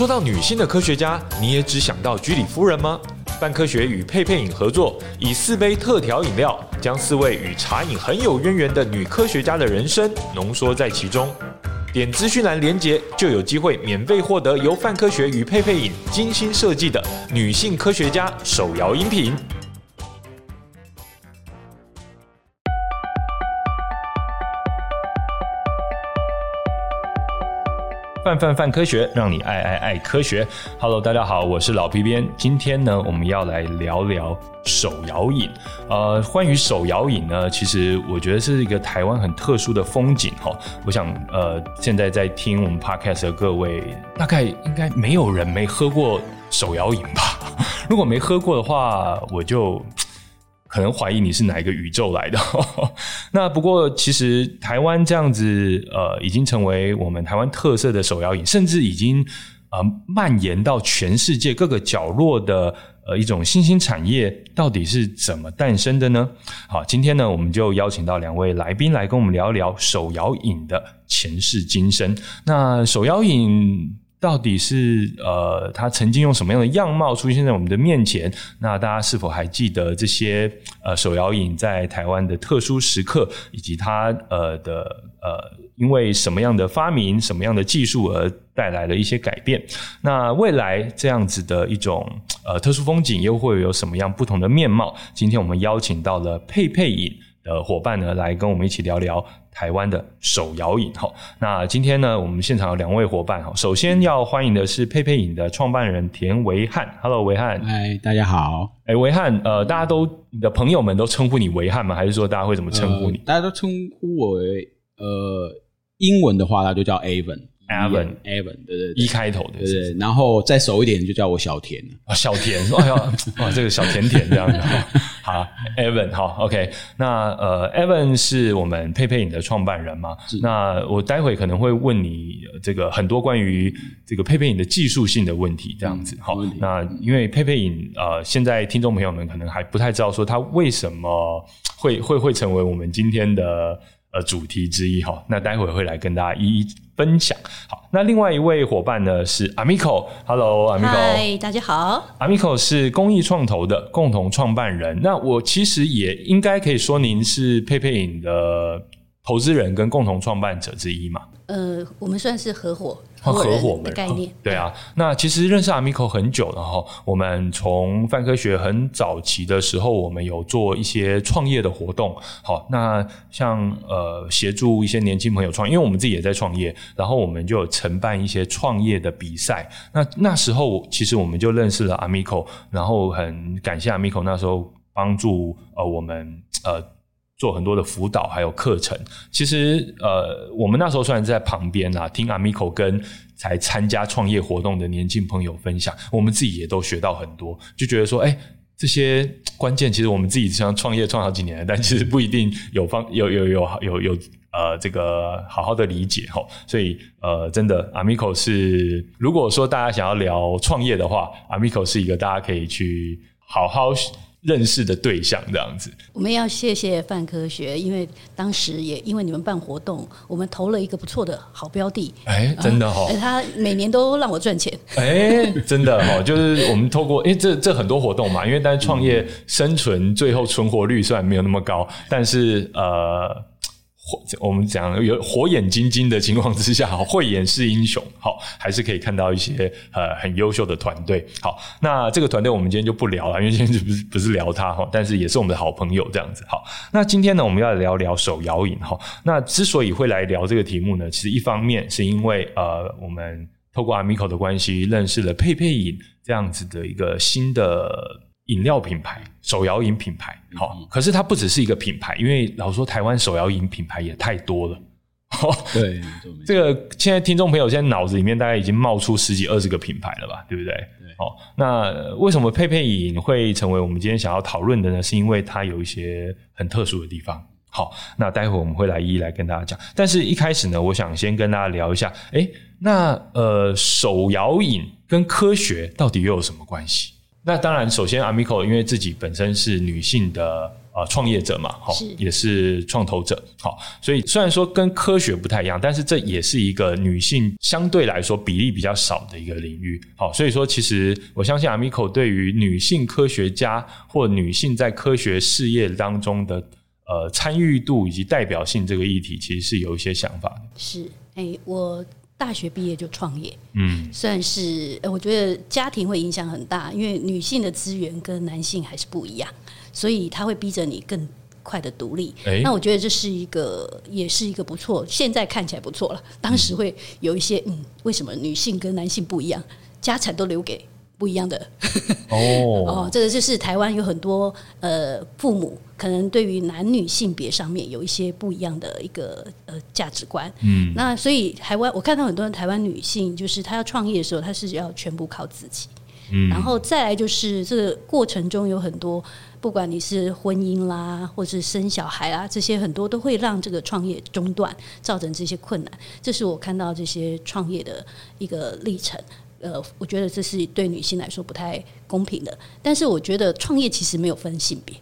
说到女性的科学家，你也只想到居里夫人吗？范科学与佩佩饮合作，以四杯特调饮料，将四位与茶饮很有渊源的女科学家的人生浓缩在其中。点资讯栏连接，就有机会免费获得由范科学与佩佩饮精心设计的女性科学家手摇音频。泛泛泛科学，让你爱爱爱科学。Hello，大家好，我是老皮鞭。今天呢，我们要来聊聊手摇饮。呃，关于手摇饮呢，其实我觉得是一个台湾很特殊的风景哈。我想，呃，现在在听我们 Podcast 的各位，大概应该没有人没喝过手摇饮吧？如果没喝过的话，我就。可能怀疑你是哪一个宇宙来的。那不过，其实台湾这样子，呃，已经成为我们台湾特色的手摇饮，甚至已经呃蔓延到全世界各个角落的呃一种新兴产业，到底是怎么诞生的呢？好，今天呢，我们就邀请到两位来宾来跟我们聊一聊手摇饮的前世今生。那手摇饮。到底是呃，他曾经用什么样的样貌出现在我们的面前？那大家是否还记得这些呃手摇饮在台湾的特殊时刻，以及它呃的呃因为什么样的发明、什么样的技术而带来了一些改变？那未来这样子的一种呃特殊风景又会有什么样不同的面貌？今天我们邀请到了佩佩饮的伙伴呢，来跟我们一起聊聊。台湾的手摇饮哈，那今天呢，我们现场有两位伙伴哈。首先要欢迎的是佩佩饮的创办人田维汉，Hello，维汉，嗨，大家好。哎，维汉，呃，大家都你的朋友们都称呼你维汉吗？还是说大家会怎么称呼你？呃、大家都称呼我为呃，英文的话，那就叫 Avon。Evan，Evan，对对，一开头的，对对。然后再熟一点，就叫我小田。啊，小田，哎呀，哇，这个小甜甜这样子。好，Evan，好，OK。那呃，Evan 是我们佩佩影的创办人嘛？那我待会可能会问你这个很多关于这个佩佩影的技术性的问题，这样子。好，那因为佩佩影呃，现在听众朋友们可能还不太知道说他为什么会会会成为我们今天的呃主题之一哈。那待会会来跟大家一一。分享好，那另外一位伙伴呢是 Amico，Hello，Amico，嗨，大家好。Amico 是公益创投的共同创办人，那我其实也应该可以说您是佩佩影的投资人跟共同创办者之一嘛？呃，我们算是合伙。合伙的概念，对啊。那其实认识 Amico 很久了哈。我们从泛科学很早期的时候，我们有做一些创业的活动。好，那像呃协助一些年轻朋友创业，因为我们自己也在创业，然后我们就有承办一些创业的比赛。那那时候其实我们就认识了 Amico，然后很感谢 Amico 那时候帮助呃我们呃。做很多的辅导还有课程，其实呃，我们那时候虽然在旁边啊，听 Amico 跟才参加创业活动的年轻朋友分享，我们自己也都学到很多，就觉得说，哎，这些关键其实我们自己想创业创好几年了，但其实不一定有方有有有有有呃这个好好的理解齁，所以呃，真的 Amico 是，如果说大家想要聊创业的话，Amico 是一个大家可以去好好。认识的对象这样子，我们要谢谢范科学，因为当时也因为你们办活动，我们投了一个不错的好标的。哎，真的哈、哦，他每年都让我赚钱。哎，真的哈、哦，就是我们透过哎，这这很多活动嘛，因为但是创业生存最后存活率虽然没有那么高，但是呃。我们讲有火眼金睛的情况之下，好，慧眼识英雄，好，还是可以看到一些呃很优秀的团队。好，那这个团队我们今天就不聊了，因为今天就不是不是聊他哈，但是也是我们的好朋友这样子。好，那今天呢，我们要聊聊手摇饮哈。那之所以会来聊这个题目呢，其实一方面是因为呃，我们透过 Amico 的关系认识了佩佩饮这样子的一个新的。饮料品牌，手摇饮品牌，好、嗯，可是它不只是一个品牌，因为老实说台湾手摇饮品牌也太多了。对，这个现在听众朋友现在脑子里面大概已经冒出十几二十个品牌了吧，对不对？对。好，那为什么佩佩饮会成为我们今天想要讨论的呢？是因为它有一些很特殊的地方。好，那待会我们会来一一来跟大家讲。但是一开始呢，我想先跟大家聊一下，哎，那呃，手摇饮跟科学到底又有什么关系？那当然，首先 Amico 因为自己本身是女性的呃创业者嘛，好，是也是创投者，好，所以虽然说跟科学不太一样，但是这也是一个女性相对来说比例比较少的一个领域，好，所以说其实我相信 Amico 对于女性科学家或女性在科学事业当中的呃参与度以及代表性这个议题，其实是有一些想法的。是，哎、欸，我。大学毕业就创业，嗯，算是我觉得家庭会影响很大，因为女性的资源跟男性还是不一样，所以他会逼着你更快的独立。欸、那我觉得这是一个，也是一个不错。现在看起来不错了，当时会有一些，嗯，为什么女性跟男性不一样？家产都留给。不一样的。哦。哦，这个就是台湾有很多呃父母可能对于男女性别上面有一些不一样的一个呃价值观，嗯，那所以台湾我看到很多台湾女性就是她要创业的时候，她是要全部靠自己，嗯，然后再来就是这个过程中有很多，不管你是婚姻啦，或是生小孩啊，这些很多都会让这个创业中断，造成这些困难，这是我看到这些创业的一个历程。呃，我觉得这是对女性来说不太公平的。但是我觉得创业其实没有分性别。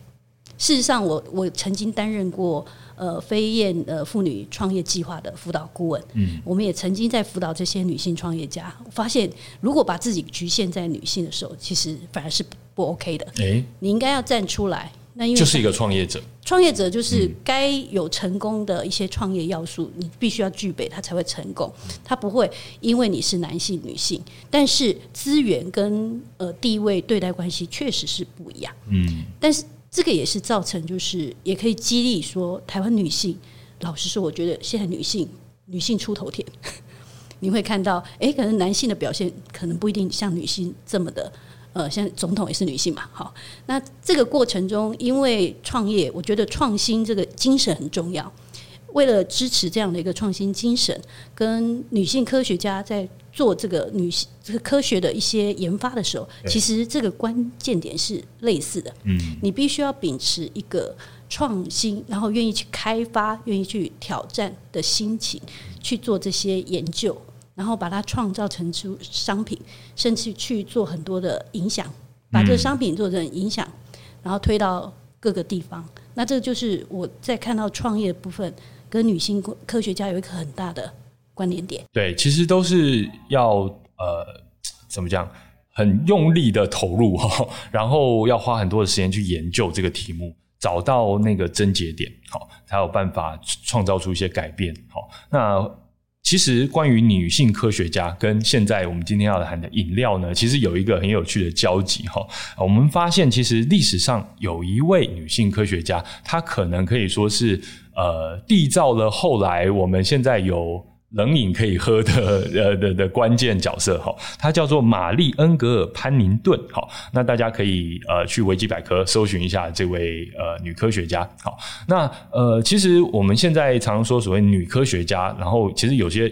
事实上我，我我曾经担任过呃飞燕呃妇女创业计划的辅导顾问。嗯，我们也曾经在辅导这些女性创业家，发现如果把自己局限在女性的时候，其实反而是不 OK 的。诶，你应该要站出来。那因为就是一个创业者，创业者就是该有成功的一些创业要素，你必须要具备，他才会成功。他不会因为你是男性、女性，但是资源跟呃地位对待关系确实是不一样。嗯，但是这个也是造成，就是也可以激励说，台湾女性，老实说，我觉得现在女性女性出头天，你会看到，哎，可能男性的表现可能不一定像女性这么的。呃，像总统也是女性嘛，好，那这个过程中，因为创业，我觉得创新这个精神很重要。为了支持这样的一个创新精神，跟女性科学家在做这个女性这个科学的一些研发的时候，其实这个关键点是类似的。嗯，你必须要秉持一个创新，然后愿意去开发、愿意去挑战的心情去做这些研究。然后把它创造成出商品，甚至去做很多的影响，把这个商品做成影响，然后推到各个地方。那这就是我在看到创业的部分跟女性科学家有一个很大的关联点。对，其实都是要呃，怎么讲，很用力的投入哈，然后要花很多的时间去研究这个题目，找到那个症结点，好，才有办法创造出一些改变。好，那。其实，关于女性科学家跟现在我们今天要谈的饮料呢，其实有一个很有趣的交集哈。我们发现，其实历史上有一位女性科学家，她可能可以说是呃，缔造了后来我们现在有。冷饮可以喝的 呃的的关键角色哈，它叫做玛丽恩格尔潘宁顿。好，那大家可以呃去维基百科搜寻一下这位呃女科学家。好，那呃其实我们现在常说所谓女科学家，然后其实有些，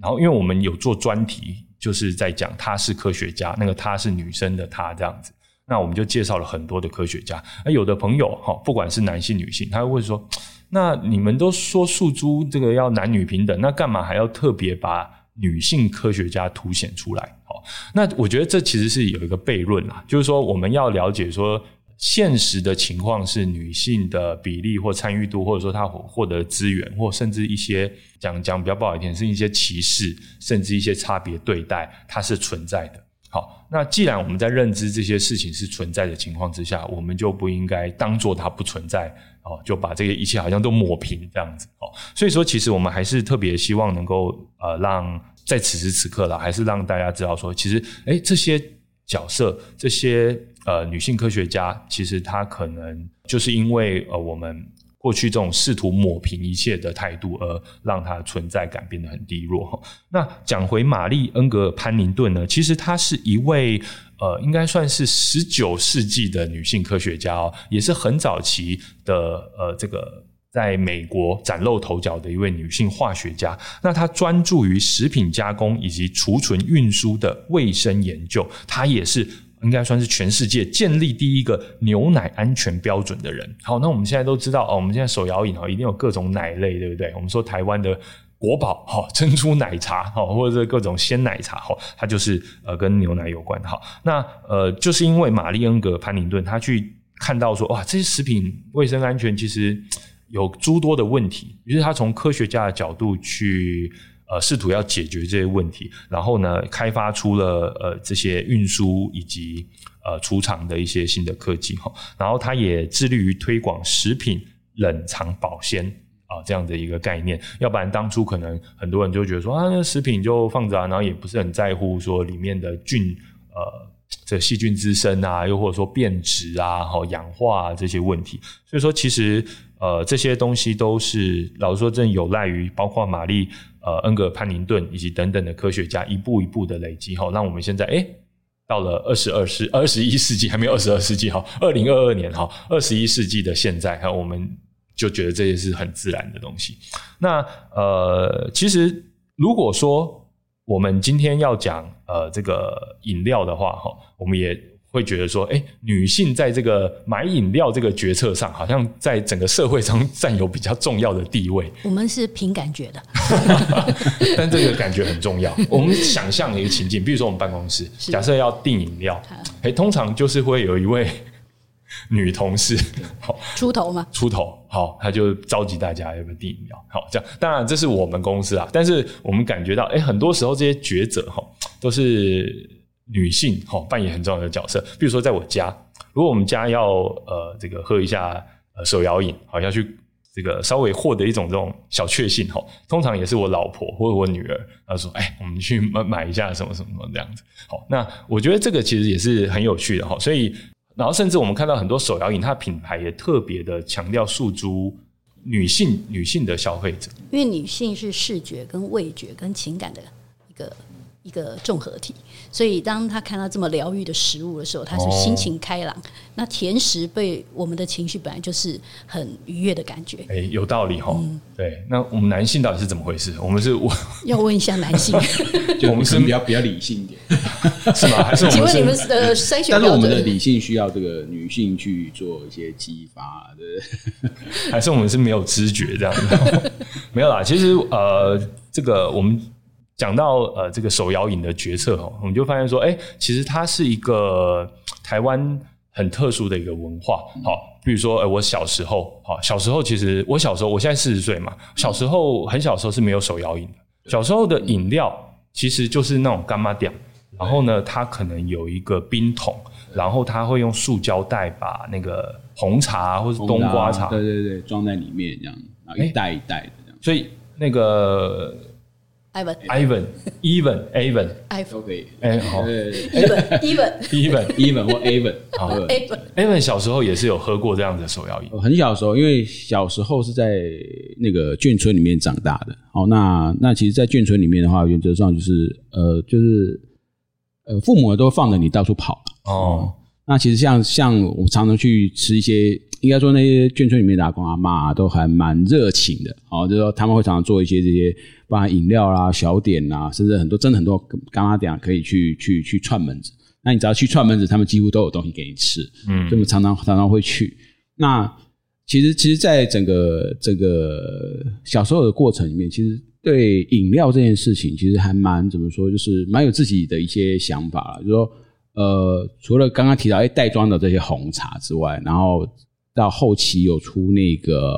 然后因为我们有做专题，就是在讲她是科学家，那个她是女生的她这样子，那我们就介绍了很多的科学家。而有的朋友哈，不管是男性女性，他会说。那你们都说诉诸这个要男女平等，那干嘛还要特别把女性科学家凸显出来？好，那我觉得这其实是有一个悖论啊，就是说我们要了解说现实的情况是女性的比例或参与度，或者说她获得资源，或甚至一些讲讲比较不好一点，是一些歧视，甚至一些差别对待，它是存在的。好，那既然我们在认知这些事情是存在的情况之下，我们就不应该当做它不存在。哦，就把这个一切好像都抹平这样子哦，所以说其实我们还是特别希望能够呃让在此时此刻啦，还是让大家知道说，其实诶这些角色这些呃女性科学家，其实她可能就是因为呃我们过去这种试图抹平一切的态度，而让她存在感变得很低落。那讲回玛丽恩格尔潘宁顿呢，其实她是一位。呃，应该算是十九世纪的女性科学家哦，也是很早期的呃，这个在美国崭露头角的一位女性化学家。那她专注于食品加工以及储存运输的卫生研究。她也是应该算是全世界建立第一个牛奶安全标准的人。好，那我们现在都知道哦，我们现在手摇饮哦，一定有各种奶类，对不对？我们说台湾的。国宝哈珍珠奶茶哈，或者是各种鲜奶茶哈，它就是呃跟牛奶有关哈。那呃就是因为玛丽恩格潘宁顿他去看到说，哇，这些食品卫生安全其实有诸多的问题，于是他从科学家的角度去呃试图要解决这些问题，然后呢，开发出了呃这些运输以及呃储藏的一些新的科技哈，然后他也致力于推广食品冷藏保鲜啊这样的一个概念，要不然当初可能很多人就觉得说啊，那食品就放着啊，然后也不是很在乎说里面的菌呃。这细菌滋生啊，又或者说变质啊、好氧化啊这些问题，所以说其实呃这些东西都是老实说，真有赖于包括玛丽呃恩格尔潘宁顿以及等等的科学家一步一步的累积，哈，让我们现在诶到了二十二世二十一世纪还没有二十二世纪哈，二零二二年哈，二十一世纪的现在，哈，我们就觉得这些是很自然的东西。那呃，其实如果说我们今天要讲呃这个饮料的话，哈，我们也会觉得说，哎，女性在这个买饮料这个决策上，好像在整个社会中占有比较重要的地位。我们是凭感觉的，但这个感觉很重要。我们想象一个情境，比如说我们办公室，假设要订饮料，哎，通常就是会有一位。女同事，好出头嘛？出头，好，他就召集大家要不要订饮料，好，这样。当然，这是我们公司啊，但是我们感觉到，哎、欸，很多时候这些抉择，哈，都是女性，哈，扮演很重要的角色。比如说，在我家，如果我们家要呃这个喝一下呃手摇饮，好，要去这个稍微获得一种这种小确幸，哈，通常也是我老婆或者我女儿，她说，哎、我们去买买一下什么什么什么这样子。好，那我觉得这个其实也是很有趣的，哈，所以。然后，甚至我们看到很多手摇饮，它的品牌也特别的强调诉诸女性、女性的消费者，因为女性是视觉、跟味觉、跟情感的一个。一个综合体，所以当他看到这么疗愈的食物的时候，他是心情开朗。哦、那甜食被我们的情绪本来就是很愉悦的感觉。哎，有道理哈、对，那我们男性到底是怎么回事？我们是我 要问一下男性，就我们是比较比较理性一点，是吗？还是我们是？请问你们的筛选？但是我们的理性需要这个女性去做一些激发，对？还是我们是没有知觉这样子？没有啦，其实呃，这个我们。讲到呃这个手摇饮的决策哦，我们就发现说，哎，其实它是一个台湾很特殊的一个文化。好，比如说，呃，我小时候，好，小时候其实我小时候，我现在四十岁嘛，小时候很小时候是没有手摇饮的。小时候的饮料其实就是那种干妈店，然后呢，它可能有一个冰桶，然后它会用塑胶袋把那个红茶或是冬瓜茶，对对对，装在里面这样，然后一袋一袋的这样。所以那个。Ivan, Ivan, Even, Avon, Ivan 都可以。哎，好，Even, Even, Even, Even 或 Avon，好。Avon 小时候也是有喝过这样的手摇饮。很小的时候，因为小时候是在那个眷村里面长大的。好，那那其实，在眷村里面的话，原则上就是呃，就是呃，父母都放着你到处跑。哦。那其实像像我常常去吃一些。应该说，那些眷村里面的阿公阿妈都还蛮热情的，哦，就是说他们会常常做一些这些，包含饮料啦、小点啦，甚至很多真的很多干妈店可以去去去串门子。那你只要去串门子，他们几乎都有东西给你吃，嗯，所以我们常常常常会去。那其实其实，在整个这个小时候的过程里面，其实对饮料这件事情，其实还蛮怎么说，就是蛮有自己的一些想法了。就是说，呃，除了刚刚提到哎袋装的这些红茶之外，然后。到后期有出那个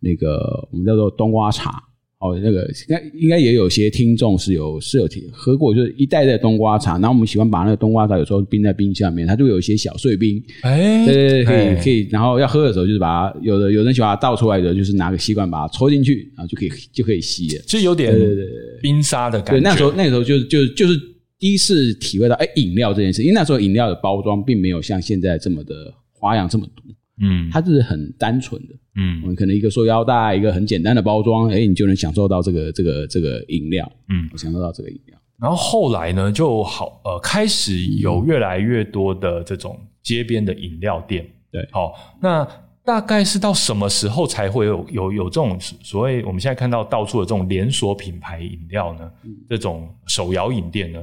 那个我们叫做冬瓜茶哦，那个应该应该也有些听众是有是有听喝过，就是一袋袋冬瓜茶。然后我们喜欢把那个冬瓜茶有时候冰在冰箱里面，它就有一些小碎冰，哎，对对对，可以可以。然后要喝的时候，就是把它有的有人喜欢把它倒出来的，就是拿个吸管把它抽进去，然后就可以就可以吸了，就有点冰沙的感觉。对，那时候那时候就就就是第一次体会到哎饮料这件事，因为那时候饮料的包装并没有像现在这么的花样这么多。嗯，它是很单纯的，嗯，我们可能一个塑料袋，一个很简单的包装，哎，你就能享受到这个这个这个饮料，嗯，我享受到这个饮料。然后后来呢，就好呃，开始有越来越多的这种街边的饮料店，对，好，那大概是到什么时候才会有有有这种所谓我们现在看到到处的这种连锁品牌饮料呢？这种手摇饮店呢？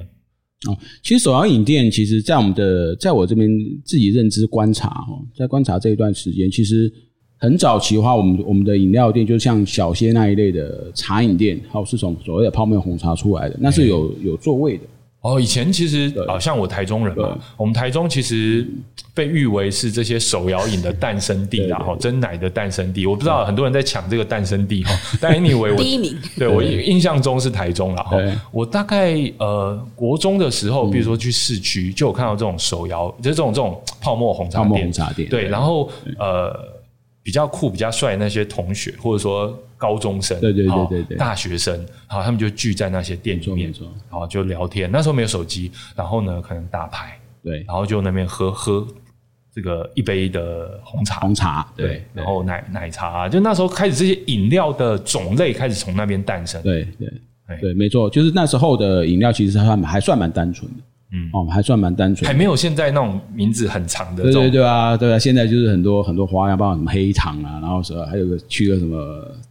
哦，其实手摇饮店，其实，在我们的，在我这边自己认知观察，哦，在观察这一段时间，其实很早期的话，我们我们的饮料店，就像小鲜那一类的茶饮店，还有是从所谓的泡面红茶出来的，那是有有座位的，哦，以前其实啊，像我台中人嘛，我们台中其实被誉为是这些手摇饮的诞生地啦，哈，真奶的诞生地。我不知道很多人在抢这个诞生地哈，但 anyway 我第一名，对我印象中是台中啦。哈。我大概呃国中的时候，比如说去市区，就有看到这种手摇，就是这种这种泡沫红茶店，红茶店。对，然后呃比较酷、比较帅的那些同学，或者说。高中生，对对对对对，大学生，好，他们就聚在那些店里面，然后就聊天。那时候没有手机，然后呢，可能打牌，对，然后就那边喝喝这个一杯的红茶，红茶，对，然后奶奶茶，就那时候开始这些饮料的种类开始从那边诞生，对对对，没错，就是那时候的饮料其实还还算蛮单纯的。嗯哦，还算蛮单纯，还没有现在那种名字很长的。对对对啊，对啊，现在就是很多很多花样，包括什么黑糖啊，然后什么还有个去个什么，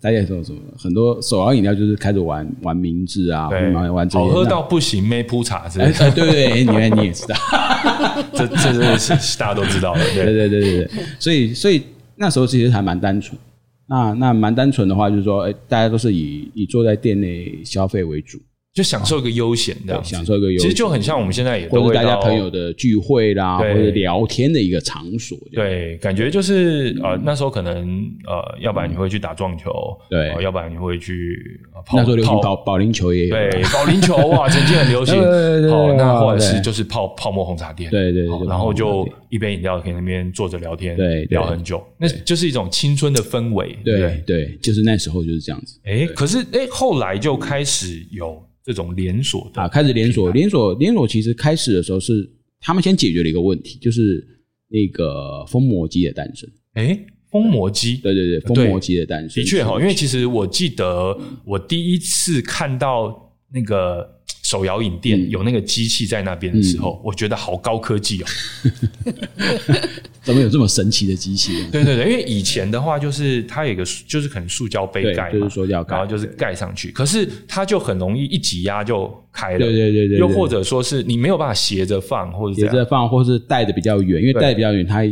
大家说什么很多手摇饮料就是开始玩玩名字啊，玩玩这些。好喝到不行，没铺茶之类？对对对，你你也知道，这这这是大家都知道的。对对对对对，所以所以那时候其实还蛮单纯。那那蛮单纯的话，就是说，哎，大家都是以以坐在店内消费为主。就享受一个悠闲的，享受一个悠闲，其实就很像我们现在也都会大家朋友的聚会啦，或者聊天的一个场所。对，感觉就是呃那时候可能呃，要不然你会去打撞球，对，要不然你会去那时候流行保保龄球也有，对，保龄球 哇，曾经很流行。好，那或者是就是泡泡沫红茶店，对对，然后就一杯饮料可以那边坐着聊天，对，聊很久，那就是一种青春的氛围。对对，就是那时候就是这样子。哎，可是哎，后来就开始有。这种连锁的啊，开始连锁，连锁，连锁其实开始的时候是他们先解决了一个问题，就是那个封膜机的诞生。诶，封膜机，对对对，封膜机的诞生，的确哈，因为其实我记得我第一次看到那个。手摇饮店有那个机器在那边的时候，嗯、我觉得好高科技哦！怎么有这么神奇的机器？对对对，因为以前的话就是它有一个就是可能塑胶杯盖，就是塑胶盖，然后就是盖上去，可是它就很容易一挤压就开了。对对对对，又或者说是你没有办法斜着放，或者斜着放，或是带的比较远，因为带的比较远，它。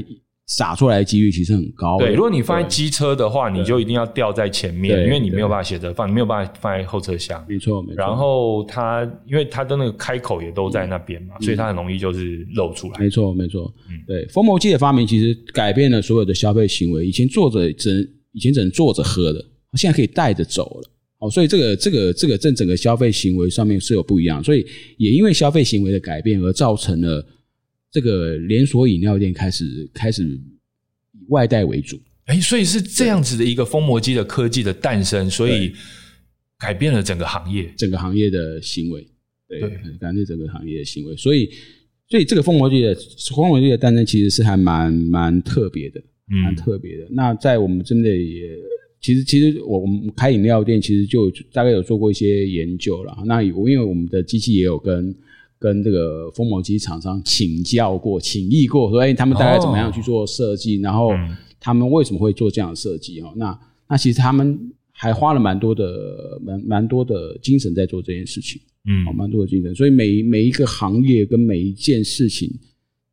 洒出来的几率其实很高。对，如果你放在机车的话，你就一定要吊在前面，因为你没有办法斜着放，你没有办法放在后车厢。没错，没错。然后它，因为它的那个开口也都在那边嘛，所以它很容易就是露出来。没错，没错。嗯，对，封膜机的发明其实改变了所有的消费行为。以前坐着只能，以前只能坐着喝的，现在可以带着走了。哦，所以这个这个这个正整个消费行为上面是有不一样，所以也因为消费行为的改变而造成了。这个连锁饮料店开始开始以外带为主，哎，所以是这样子的一个封膜机的科技的诞生，所以改变了整个行业，整个行业的行为，对，改变整个行业的行为，所以，所以这个封膜机的封膜机的诞生其实是还蛮蛮特别的，蛮特别的。嗯、那在我们真的也，其实其实我我们开饮料店其实就大概有做过一些研究了。那因为我们的机器也有跟。跟这个封膜机厂商请教过、请益过，说哎，他们大概怎么样去做设计？然后他们为什么会做这样的设计？哈，那那其实他们还花了蛮多的、蛮蛮多的精神在做这件事情，嗯，蛮多的精神。所以每每一个行业跟每一件事情，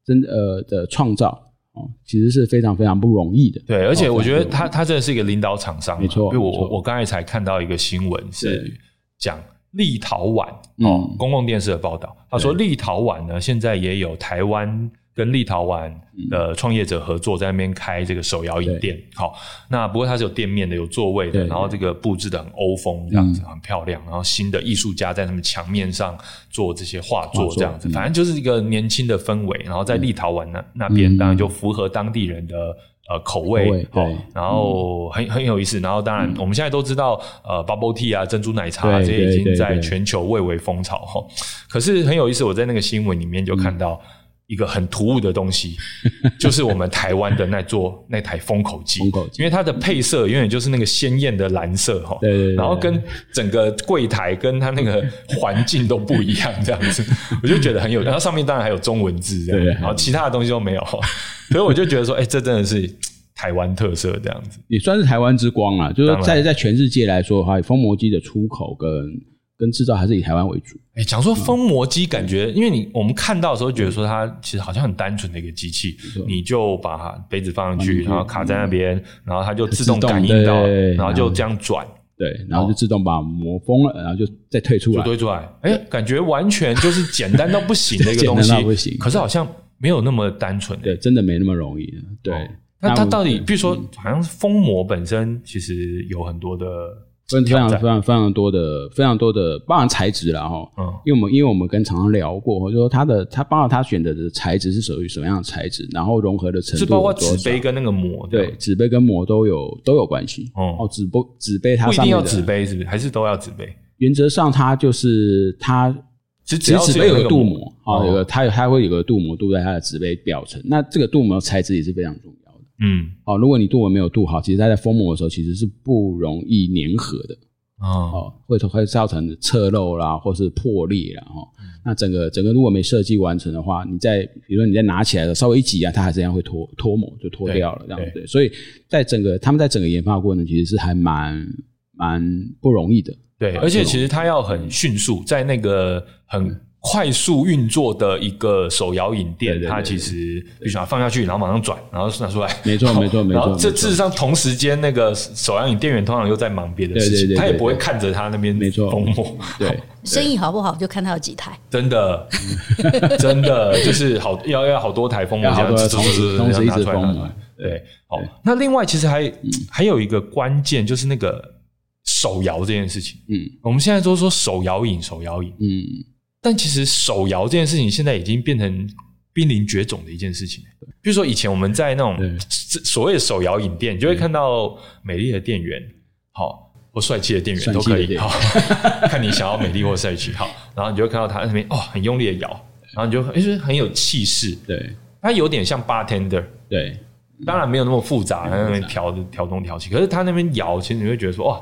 真的呃的创造哦，其实是非常非常不容易的。对，而且我觉得他他真的是一个领导厂商，没错。因为我我刚才才看到一个新闻是讲。立陶宛哦，公共电视的报道，他说立陶宛呢，现在也有台湾跟立陶宛的创业者合作，在那边开这个手摇饮店。好，那不过它是有店面的，有座位的，然后这个布置的很欧风，这样子很漂亮。然后新的艺术家在他们墙面上做这些画作，这样子，反正就是一个年轻的氛围。然后在立陶宛那那边，当然就符合当地人的。呃，口味对，然后很很有意思，然后当然我们现在都知道，呃，bubble tea 啊，珍珠奶茶这些已经在全球蔚为风潮哈。可是很有意思，我在那个新闻里面就看到一个很突兀的东西，就是我们台湾的那座那台封口机，因为它的配色永远就是那个鲜艳的蓝色哈，对，然后跟整个柜台跟它那个环境都不一样，这样子，我就觉得很有，然后上面当然还有中文字这样，然后其他的东西都没有。所以我就觉得说，哎、欸，这真的是台湾特色这样子，也算是台湾之光啊。就是在在全世界来说的话，封膜机的出口跟跟制造还是以台湾为主。哎、欸，讲说封膜机，感觉因为你我们看到的时候觉得说它其实好像很单纯的一个机器，你就把杯子放上去，然后卡在那边，然后它就自动感应到，然后就这样转。对，然后就自动把膜封了，然后就再退出来，就退出来。哎，感觉完全就是简单到不行的一个东西，简单到不行。可是好像没有那么单纯，对，真的没那么容易。对，那它到底，比如说，好像封膜本身其实有很多的。非常非常非常多的非常多的，包含材质了哈。嗯，因为我们因为我们跟厂商聊过，或者说他的他包括他选择的材质是属于什么样的材质，然后融合的程度是包括纸杯跟那个膜，对，纸杯跟膜都有都有关系。哦，纸杯纸杯它上一定要纸杯是不是？还是都要纸杯？原则上它就是它其实纸杯有个镀膜啊，有个它它会有个镀膜镀在它的纸杯表层，那这个镀膜材质也是非常重要。嗯，好，如果你镀膜没有镀好，其实它在封膜的时候其实是不容易粘合的。哦，会会造成侧漏啦，或是破裂啦。哈。那整个整个如果没设计完成的话，你在比如说你在拿起来的稍微一挤啊，它还是这样会脱脱膜就脱掉了，这样子。所以在整个他们在整个研发过程其实是还蛮蛮不容易的。对，而且其实它要很迅速，在那个很。快速运作的一个手摇饮店，它其实必须要放下去，然后马上转，然后拿出来。没错，没错，没错。这事实上同时间，那个手摇饮店员通常又在忙别的事情，他也不会看着他那边。没错，封膜。对，生意好不好就看他有几台。真的，真的就是好要要好多台封膜，这样子同时同时一直封膜。对，好。那另外其实还还有一个关键，就是那个手摇这件事情。嗯，我们现在都说手摇饮，手摇饮。嗯。但其实手摇这件事情现在已经变成濒临绝种的一件事情。比如说以前我们在那种所谓的手摇饮店，你就会看到美丽的店员，好或帅气的店员都可以，好 看你想要美丽或帅气，好，然后你就会看到他那边哦很用力的摇，然后你就就是很有气势，对，他有点像 bartender，对，当然没有那么复杂，他那边调调东调西，可是他那边摇，其实你会觉得说哇，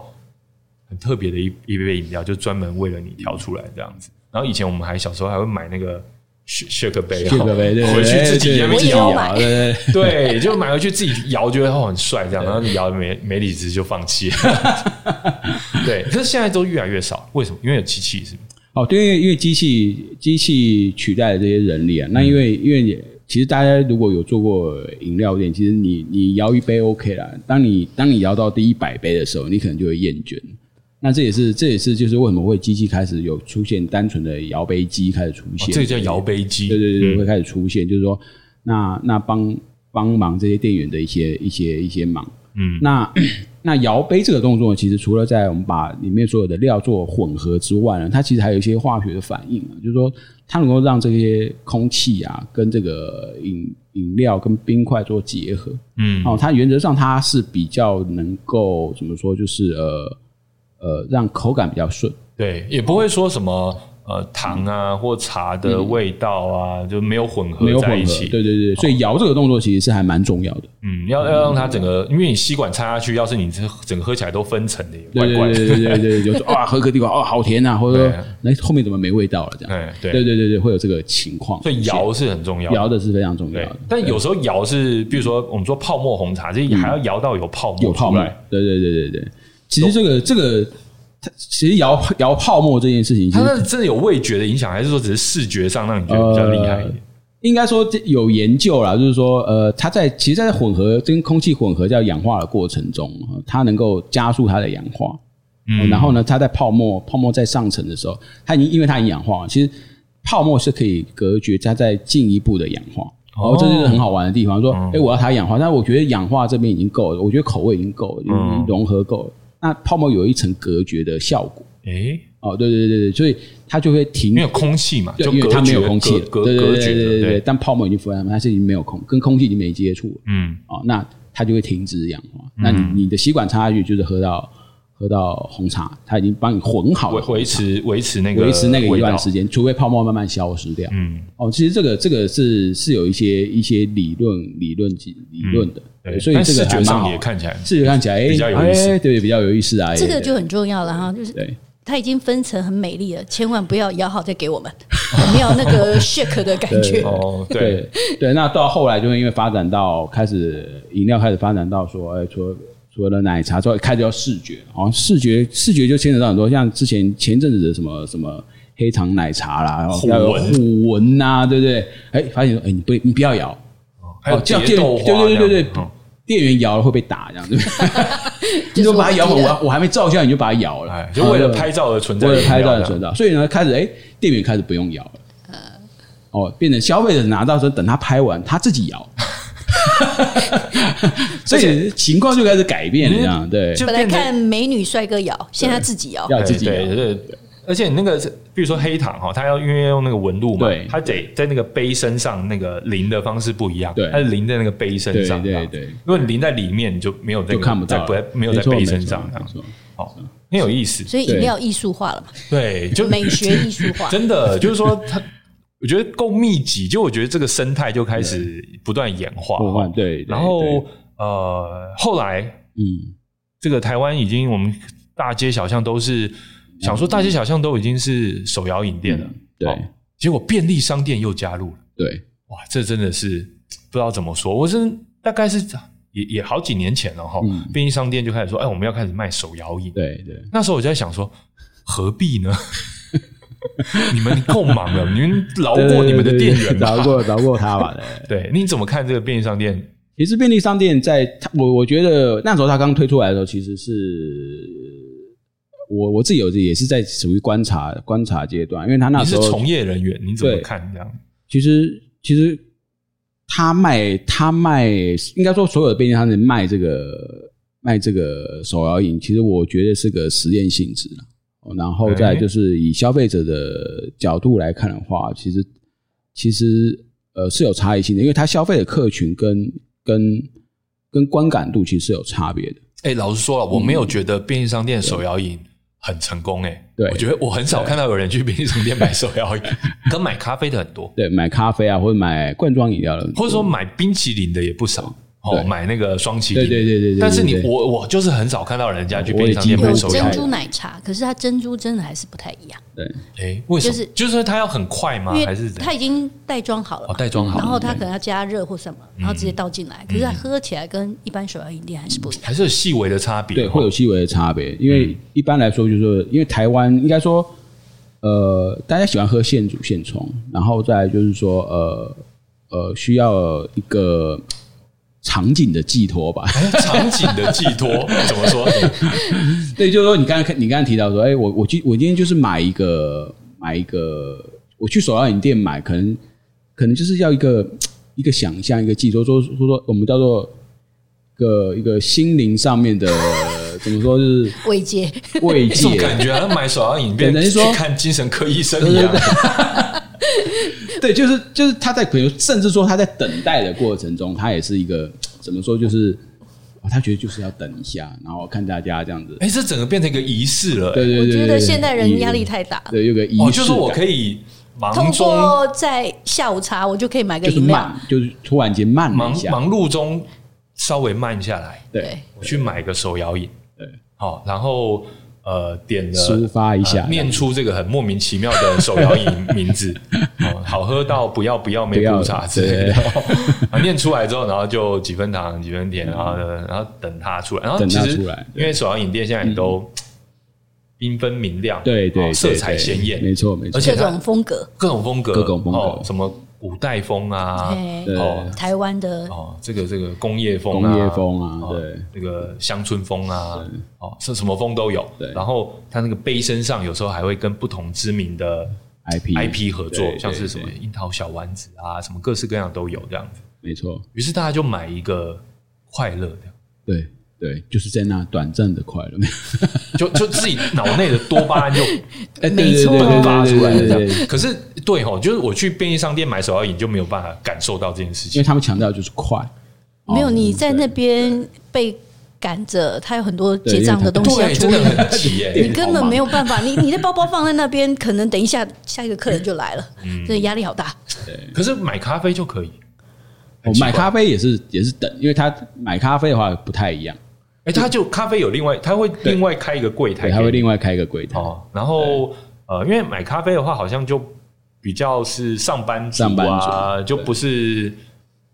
很特别的一一杯饮料，就专门为了你调出来这样子。然后以前我们还小时候还会买那个雪雪克杯，雪克杯，回去自己自己摇，对对，就买回去自己摇，觉得很帅这样，然后你摇没没理智就放弃了。对，可是现在都越来越少，为什么？因为有机器是吗？哦，对，因为因为机器机器取代了这些人力啊。那因为因为其实大家如果有做过饮料店，其实你你摇一杯 OK 啦。当你当你摇到第一百杯的时候，你可能就会厌倦。那这也是，这也是，就是为什么会机器开始有出现单纯的摇杯机开始出现，哦、这个叫摇杯机，对对对，会开始出现，嗯、就是说，那那帮帮忙这些店员的一些一些一些忙，嗯，那 那摇杯这个动作，其实除了在我们把里面所有的料做混合之外呢，它其实还有一些化学的反应啊，就是说，它能够让这些空气啊跟这个饮饮料跟冰块做结合，嗯，哦，它原则上它是比较能够怎么说，就是呃。呃，让口感比较顺，对，也不会说什么呃糖啊或茶的味道啊，就没有混合在一起。对对对，所以摇这个动作其实是还蛮重要的。嗯，要要让它整个，因为你吸管插下去，要是你这整个喝起来都分层的，怪怪的。对对对对，就说啊，喝个地方哦，好甜啊，或者说那后面怎么没味道了？这样。对对对对对，会有这个情况。所以摇是很重要，摇的是非常重要的。但有时候摇是，比如说我们说泡沫红茶，这还要摇到有泡沫，有泡沫。对对对对对。其实这个这个，它其实摇 摇泡沫这件事情，它那真的有味觉的影响，还是说只是视觉上让你觉得比较厉害一点？呃，应该说有研究啦，就是说，呃，它在其实，在混合跟空气混合叫氧化的过程中，它能够加速它的氧化。嗯，然后呢，它在泡沫泡沫在上层的时候，它已经因为它已经氧化了，其实泡沫是可以隔绝它在进一步的氧化。哦，这就是很好玩的地方。说，哎，我要它氧化，但我觉得氧化这边已经够了，我觉得口味已经够了，已经融合够了。那泡沫有一层隔绝的效果，诶，哦，对对对对，所以它就会停，没有空气嘛，就因为它没有空气，对对对对对，但泡沫已经腐烂它，它是已经没有空，跟空气已经没接触了，嗯，哦，那它就会停止氧化。那你你的吸管插下去就是喝到喝到红茶，它已经帮你混好了，维持维持那个维持那个一段时间，除非泡沫慢慢消失掉，嗯，哦，其实这个这个是是有一些一些理论理论及理论的。对，所以这个视觉上也看起来，视觉看起来哎，比较有意思，对，比较有意思啊。这个就很重要了哈，就是对，它已经分层很美丽了，千万不要摇好再给我们，没有那个 shake 的感觉。哦，对。对，那到后来就会因为发展到开始饮料开始发展到说，哎，除了除了奶茶之外，开始要视觉，哦，视觉视觉就牵扯到很多，像之前前阵子的什么什么黑糖奶茶啦，然后还有虎纹呐，对不对？哎，发现说，哎，你不你不要摇。哦，叫对对对对对，店员摇了会被打这样 子。你就把它摇了，我我还没照相你就把它摇了，就为了拍照而存在，为了拍照而存在。所以呢，开始哎，店员开始不用摇了，哦，变成消费者拿到时候等他拍完他自己摇。所以情况就开始改变了，这样对。本来看美女帅哥摇，现在自己摇，要自己摇。而且那个，比如说黑糖哈，它要因为用那个纹路嘛，它得在那个杯身上那个淋的方式不一样，它是淋在那个杯身上，对对。如果你淋在里面，你就没有这个，看不到，不没有在杯身上这样，好，很有意思。所以饮料艺术化了嘛？对，就美学艺术化。真的就是说，它我觉得够密集，就我觉得这个生态就开始不断演化。对，然后呃，后来嗯，这个台湾已经我们大街小巷都是。想说大街小巷都已经是手摇饮店了，嗯、对，结果便利商店又加入了，对，哇，这真的是不知道怎么说。我是大概是也也好几年前了哈，嗯、便利商店就开始说，哎，我们要开始卖手摇饮，对对。那时候我就在想说，何必呢？你们够忙了，你们饶过你们的店员吧，饶过 饶过他吧。对，你怎么看这个便利商店？其实便利商店在我我觉得那时候他刚推出来的时候，其实是。我我自己有也是在属于观察观察阶段，因为他那时候你是从业人员，你怎么看这样？其实其实他卖他卖，应该说所有的便利商店卖这个卖这个手摇饮，其实我觉得是个实验性质。然后再就是以消费者的角度来看的话，其实其实呃是有差异性的，因为它消费的客群跟跟跟观感度其实是有差别的。哎，老实说了，我没有觉得便利商店手摇饮。很成功诶，对，我觉得我很少看到有人去便利商店买手摇饮，跟买咖啡的很多，对，买咖啡啊，或者买罐装饮料的，或者说买冰淇淋的也不少。哦，买那个双淇淋，对对对对。但是你我我就是很少看到人家去便利商店买手。珍珠奶茶，可是它珍珠真的还是不太一样。对，哎，为什么？就是就是它要很快吗？还是它已经袋装好了？哦，袋装好了。然后它可能要加热或什么，然后直接倒进来。可是它喝起来跟一般手摇饮店还是不一样，还是有细微的差别。对，会有细微的差别。因为一般来说，就是说，因为台湾应该说，呃，大家喜欢喝现煮现冲，然后再就是说，呃呃，需要一个。场景的寄托吧，场景的寄托 怎么说？对，就是说你刚才你刚才提到说，哎，我我今我今天就是买一个买一个，我去手摇饮店买，可能可能就是要一个一个想象，一个寄托，说说说我们叫做一个一个心灵上面的怎么说，就是慰 藉慰藉，感觉好像买手摇饮变成去看精神科医生一样。对，就是就是他在可能甚至说他在等待的过程中，他也是一个怎么说，就是他觉得就是要等一下，然后看大家这样子。哎，这整个变成一个仪式了。对对对，我觉得现代人压力太大。对，有个仪式，就是我可以忙中通过在下午茶，我就可以买个饮料，就是突然间慢忙忙碌中稍微慢下来。对，我去买个手摇饮。对，好，然后。呃，点了抒发一下，念出这个很莫名其妙的手摇饮名字，好喝到不要不要没苦茶之类的。念出来之后，然后就几分糖几分甜，然后然后等它出来。然后其实因为手摇饮店现在也都缤纷明亮，对对，色彩鲜艳，没错没错，而且各种风格，各种风格，各种风格，什么。古代风啊，哦，台湾的哦，这个这个工业风，工业风啊，对，这个乡村风啊，哦，是什么风都有。对，然后它那个杯身上有时候还会跟不同知名的 IP IP 合作，像是什么樱桃小丸子啊，什么各式各样都有这样子。没错，于是大家就买一个快乐的，对。对，就是在那短暂的快乐，就就自己脑内的多巴胺就哎，没错，迸发出来这样。可是对吼，就是我去便利商店买手摇饮就没有办法感受到这件事情，因为他们强调就是快。没有你在那边被赶着，他有很多结账的东西要处理，很急，你根本没有办法。你你的包包放在那边，可能等一下下一个客人就来了，这压力好大。对，可是买咖啡就可以，我买咖啡也是也是等，因为他买咖啡的话不太一样。哎，他就咖啡有另外，他会另外开一个柜台，他会另外开一个柜台。哦。然后呃，因为买咖啡的话，好像就比较是上班族啊，就不是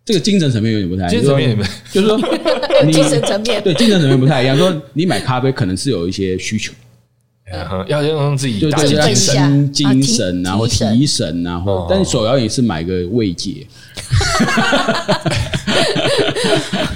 这个精神层面有点不太一样。精神层面就是说，精神层面。对精神层面不太一样。说你买咖啡可能是有一些需求，要让自己打精神、精神啊，或提神啊，或但首要也是买个慰藉。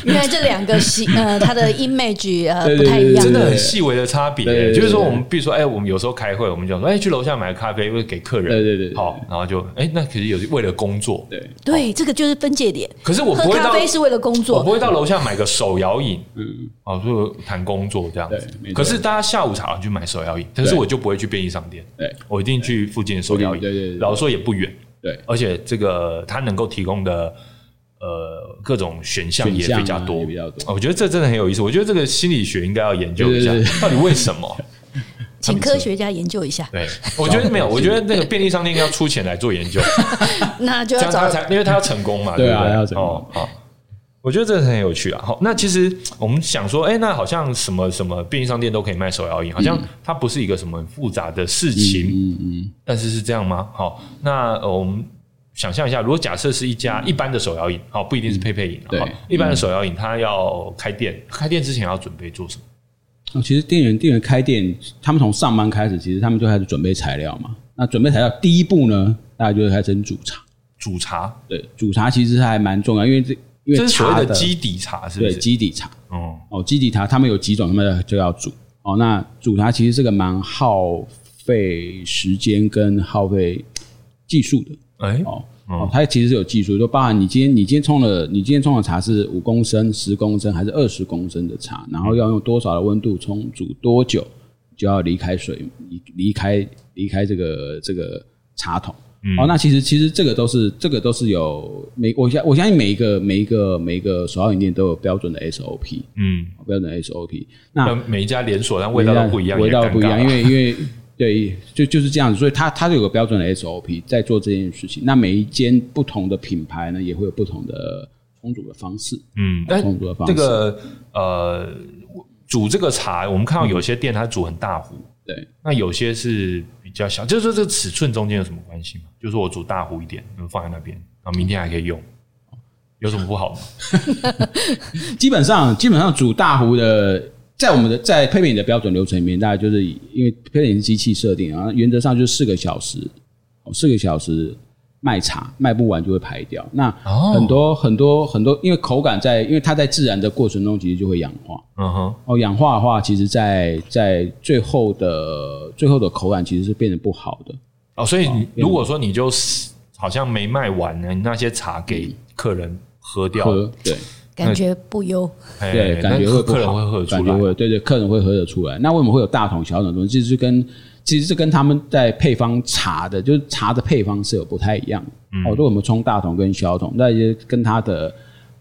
原来这两个细 呃，它的 image 呃不太一样，真的很细微的差别。就是说，我们比如说，哎，我们有时候开会，我们就说，哎，去楼下买个咖啡，会给客人。对对对。好，然后就，哎，那可是有为了工作。对对，这个就是分界点。可是我不会到喝咖啡是为了工作，我不会到楼下买个手摇饮，嗯，哦，就谈工作这样子。可是大家下午茶去买手摇饮，但是我就不会去便利商店，对，我一定去附近的手摇饮。对对，老实说也不远。对，而且这个它能够提供的呃各种选项也比较多，也比较多。我觉得这真的很有意思。我觉得这个心理学应该要研究一下，到底为什么？请科学家研究一下。对，我觉得没有，我觉得那个便利商店应该要出钱来做研究，那就要找他，因为他要成功嘛，对啊，要成功。好。我觉得这个很有趣啊！好，那其实我们想说，哎，那好像什么什么便利商店都可以卖手摇饮，好像它不是一个什么很复杂的事情。嗯嗯。但是是这样吗？好，那我们想象一下，如果假设是一家一般的手摇饮，哦，不一定是配配饮，对，一般的手摇饮，它要开店，开店之前要准备做什么？其实店员店员开店，他们从上班开始，其实他们就开始准备材料嘛。那准备材料第一步呢，大家就会开始煮茶。煮茶，对，煮茶其实还蛮重要，因为这。因为这是所谓的基底茶，是不是？对，基底茶。哦哦，基底茶，他们有几种，他们就要煮。哦，那煮茶其实是个蛮耗费时间跟耗费技术的。哎，哦哦，它其实是有技术，就包含你今天你今天冲了，你今天冲的茶是五公升、十公升还是二十公升的茶，然后要用多少的温度冲，煮多久，就要离开水，离离开离开这个这个茶桶。嗯、哦，那其实其实这个都是这个都是有每我相我相信每一个每一个每一个手摇饮店都有标准的 SOP，嗯，标准的 SOP。那每一家连锁，但味道都不一样，味道不一样，因为因为对，就就是这样子，所以它它就有个标准的 SOP 在做这件事情。那每一间不同的品牌呢，也会有不同的冲煮的方式，嗯，冲煮的方式。这个呃，煮这个茶，我们看到有些店它煮很大壶。对，那有些是比较小，就是说这个尺寸中间有什么关系吗？就是说我煮大壶一点，能放在那边，然后明天还可以用，有什么不好吗？基本上，基本上煮大壶的，在我们的在配品的标准流程里面，大概就是因为配品是机器设定，然后原则上就是四个小时，四个小时。卖茶卖不完就会排掉，那很多、oh. 很多很多，因为口感在，因为它在自然的过程中其实就会氧化。嗯哼，哦，氧化的话，其实在在最后的最后的口感其实是变得不好的。哦，所以如果说你就是好像没卖完呢，那些茶给客人喝掉，喝对，感觉不优，对，感觉会客人会喝得出来，对对，客人会喝得出来。那为什么会有大桶小桶东西？就是跟其实是跟他们在配方茶的，就是茶的配方是有不太一样哦，如果我们冲大桶跟小桶，那也跟它的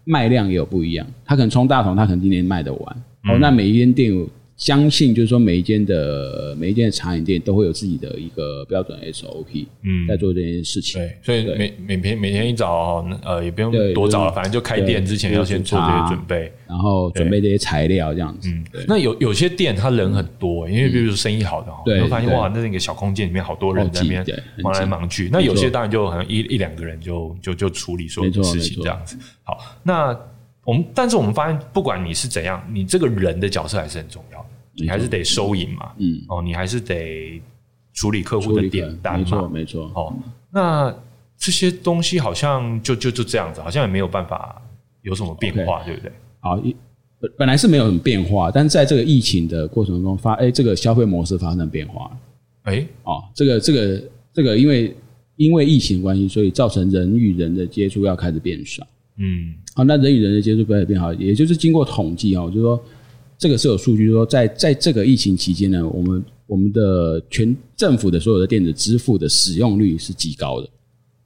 卖量也有不一样。他可能冲大桶，他可能今年卖得完。哦，那每一间店有。相信就是说，每一间的每一间的茶饮店都会有自己的一个标准 SOP，嗯，在做这件事情。对，所以每每天每天一早，呃，也不用多早了，反正就开店之前要先做这些准备，然后准备这些材料这样子。嗯，那有有些店他人很多，因为比如说生意好的，你会发现哇，那那个小空间里面好多人在那边忙来忙去。那有些当然就可能一一两个人就就就处理所有的事情这样子。好，那我们但是我们发现，不管你是怎样，你这个人的角色还是很重要的。你还是得收银嘛，嗯，哦，你还是得处理客户的点单嘛，没错，没错。哦，那这些东西好像就就就这样子，好像也没有办法有什么变化，对不对？好，本本来是没有什么变化，但是在这个疫情的过程中发，哎，这个消费模式发生变化了，哎，哦，这个这个这个，因为因为疫情关系，所以造成人与人的接触要开始变少，嗯，好，那人与人的接触开始变好，也就是经过统计啊，就是说。这个是有数据说，在在这个疫情期间呢，我们我们的全政府的所有的电子支付的使用率是极高的。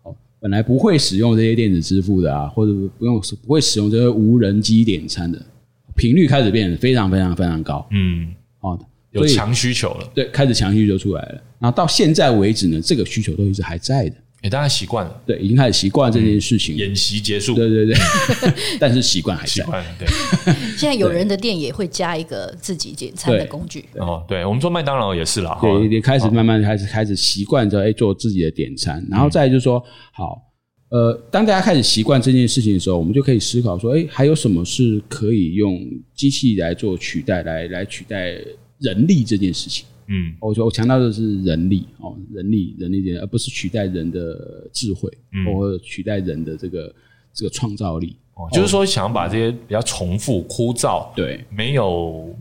哦，本来不会使用这些电子支付的啊，或者不用不会使用这些无人机点餐的频率开始变得非常非常非常高。嗯，哦，有强需求了。对，开始强需求出来了。然后到现在为止呢，这个需求都一直还在的。也大家习惯了，对，已经开始习惯这件事情。演习结束，对对对，但是习惯还是习惯。对，现在有人的店也会加一个自己点餐的工具。哦，对，我们做麦当劳也是啦，对，也开始慢慢开始开始习惯着哎做自己的点餐，然后再就是说，好，呃，当大家开始习惯这件事情的时候，我们就可以思考说，哎，还有什么是可以用机器来做取代，来来取代人力这件事情。嗯，我说我强调的是人力哦，人力人力而不是取代人的智慧，嗯，或者取代人的这个这个创造力。哦，就是说想把这些比较重复、枯燥，对，没有，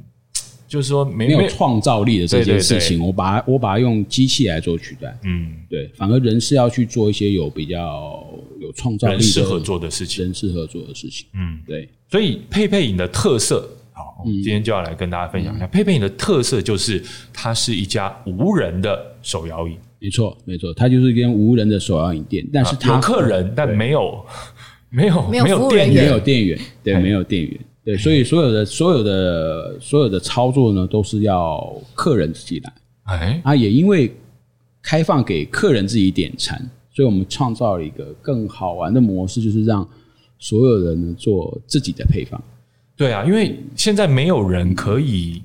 就是说没没有创造力的这件事情，我把它我把它用机器来做取代。嗯，对，反而人是要去做一些有比较有创造力、适合做的事情，人适合做的事情。嗯，对。所以佩佩影的特色，好，我们今天就要来跟大家分享一下、嗯、佩佩影的特色，就是它是一家无人的手摇椅。没错，没错，它就是一间无人的手摇椅店，但是它、啊、有客人，但没有没有没有店员，没有店员，对，没有店员，对，所以所有的所有的所有的操作呢，都是要客人自己来。哎，啊，也因为开放给客人自己点餐，所以我们创造了一个更好玩的模式，就是让。所有人呢做自己的配方，对啊，因为现在没有人可以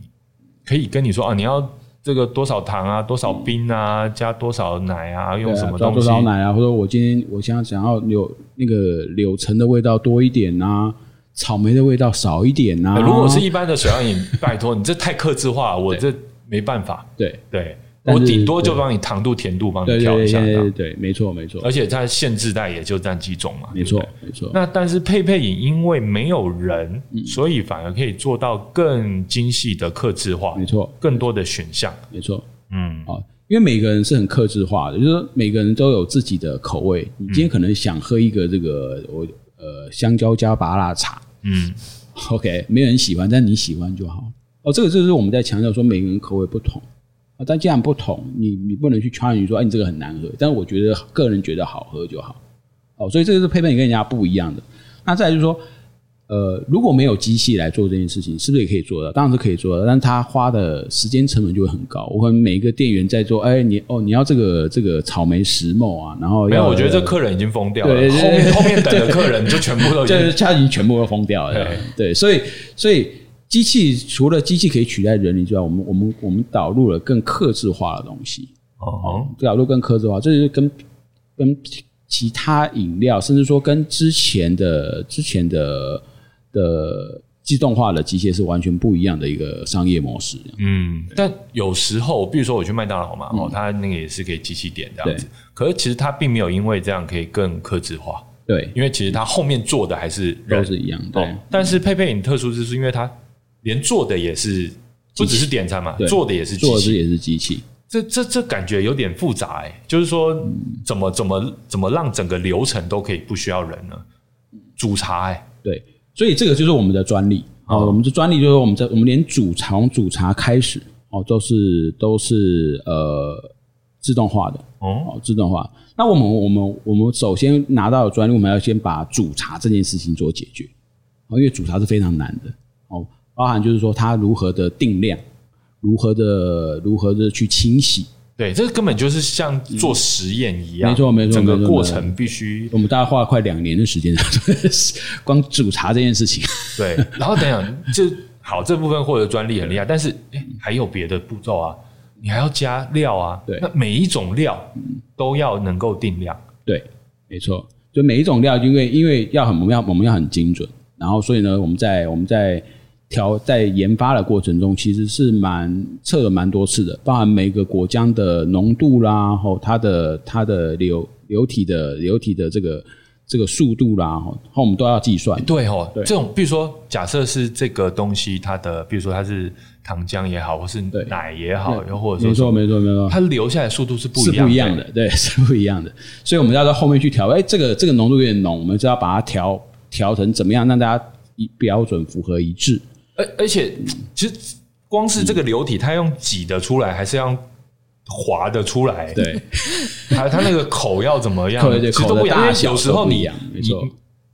可以跟你说啊，你要这个多少糖啊，多少冰啊，加多少奶啊，用什么东西？多少奶啊？或者我今天我想想要有那个柳橙的味道多一点啊，草莓的味道少一点啊。如果是一般的手摇饮，拜托你这太克制化，我这没办法。对对。我顶多就帮你糖度、甜度帮你调一下，对对对，没错没错。而且它限制带也就占几种嘛，没错没错。那但是配配饮因为没有人，所以反而可以做到更精细的克制化，没错，更多的选项，没错。嗯，啊，因为每个人是很克制化的，就是说每个人都有自己的口味。你今天可能想喝一个这个我呃香蕉加巴辣茶，嗯，OK，没有人喜欢，但你喜欢就好。哦，这个就是我们在强调说每个人口味不同。但既然不同，你你不能去 challenge 说，哎，你这个很难喝。但是我觉得个人觉得好喝就好。哦，所以这个是配方，你跟人家不一样的。那再来就是说，呃，如果没有机器来做这件事情，是不是也可以做到？当然是可以做到，但是他花的时间成本就会很高。我可能每一个店员在做，哎，你哦，你要这个这个草莓石墨啊，然后要，没有，我觉得这客人已经疯掉了。对，后面后面等的客人就全部都 就是他已经全部都疯掉了。对，对，所以所以。机器除了机器可以取代人力之外，我们我们我们导入了更克制化的东西。哦，导入更克制化，这是跟跟其他饮料，甚至说跟之前的之前的的自动化的机械是完全不一样的一个商业模式。嗯，但有时候，比如说我去麦当劳嘛，哦，它那个也是可以机器点这样子。可是其实它并没有因为这样可以更克制化。对，因为其实它后面做的还是都是一样的。对，但是佩佩饮特殊之处，因为它。连做的也是，不只是点餐嘛，做的也是机器，做的也是机器。这这这感觉有点复杂哎、欸，就是说怎么怎么怎么让整个流程都可以不需要人呢？煮茶哎、欸，对，所以这个就是我们的专利啊、哦。我们的专利就是我们在我们连煮茶从煮茶开始哦，都是都是呃自动化的哦，自动化。那我们我们我们首先拿到的专利，我们要先把煮茶这件事情做解决哦，因为煮茶是非常难的哦。包含就是说，它如何的定量，如何的如何的去清洗，对，这根本就是像做实验一样，没错没错，整个过程必须，我们大概花了快两年的时间，光煮茶这件事情。对，然后等等，就好这部分获得专利很厉害，但是诶还有别的步骤啊，你还要加料啊，对，那每一种料都要能够定量，对，没错，就每一种料，因为因为要很我们要我们要很精准，然后所以呢，我们在我们在。调在研发的过程中，其实是蛮测了蛮多次的，包含每个果浆的浓度啦，后它的它的流流体的流体的这个这个速度啦，后我们都要计算。对哦，对，这种比如说假设是这个东西，它的比如说它是糖浆也好，或是奶也好，又或者说没错没错没错，它流下来的速度是不一样的，是不一样的，对，是不一样的。所以我们要到后面去调，哎，这个这个浓度有点浓，我们就要把它调调成怎么样，让大家一标准符合一致。而而且，其实光是这个流体，它用挤的出来，还是要滑的出来？对，它它那个口要怎么样？对对，口的大小有时候你没错，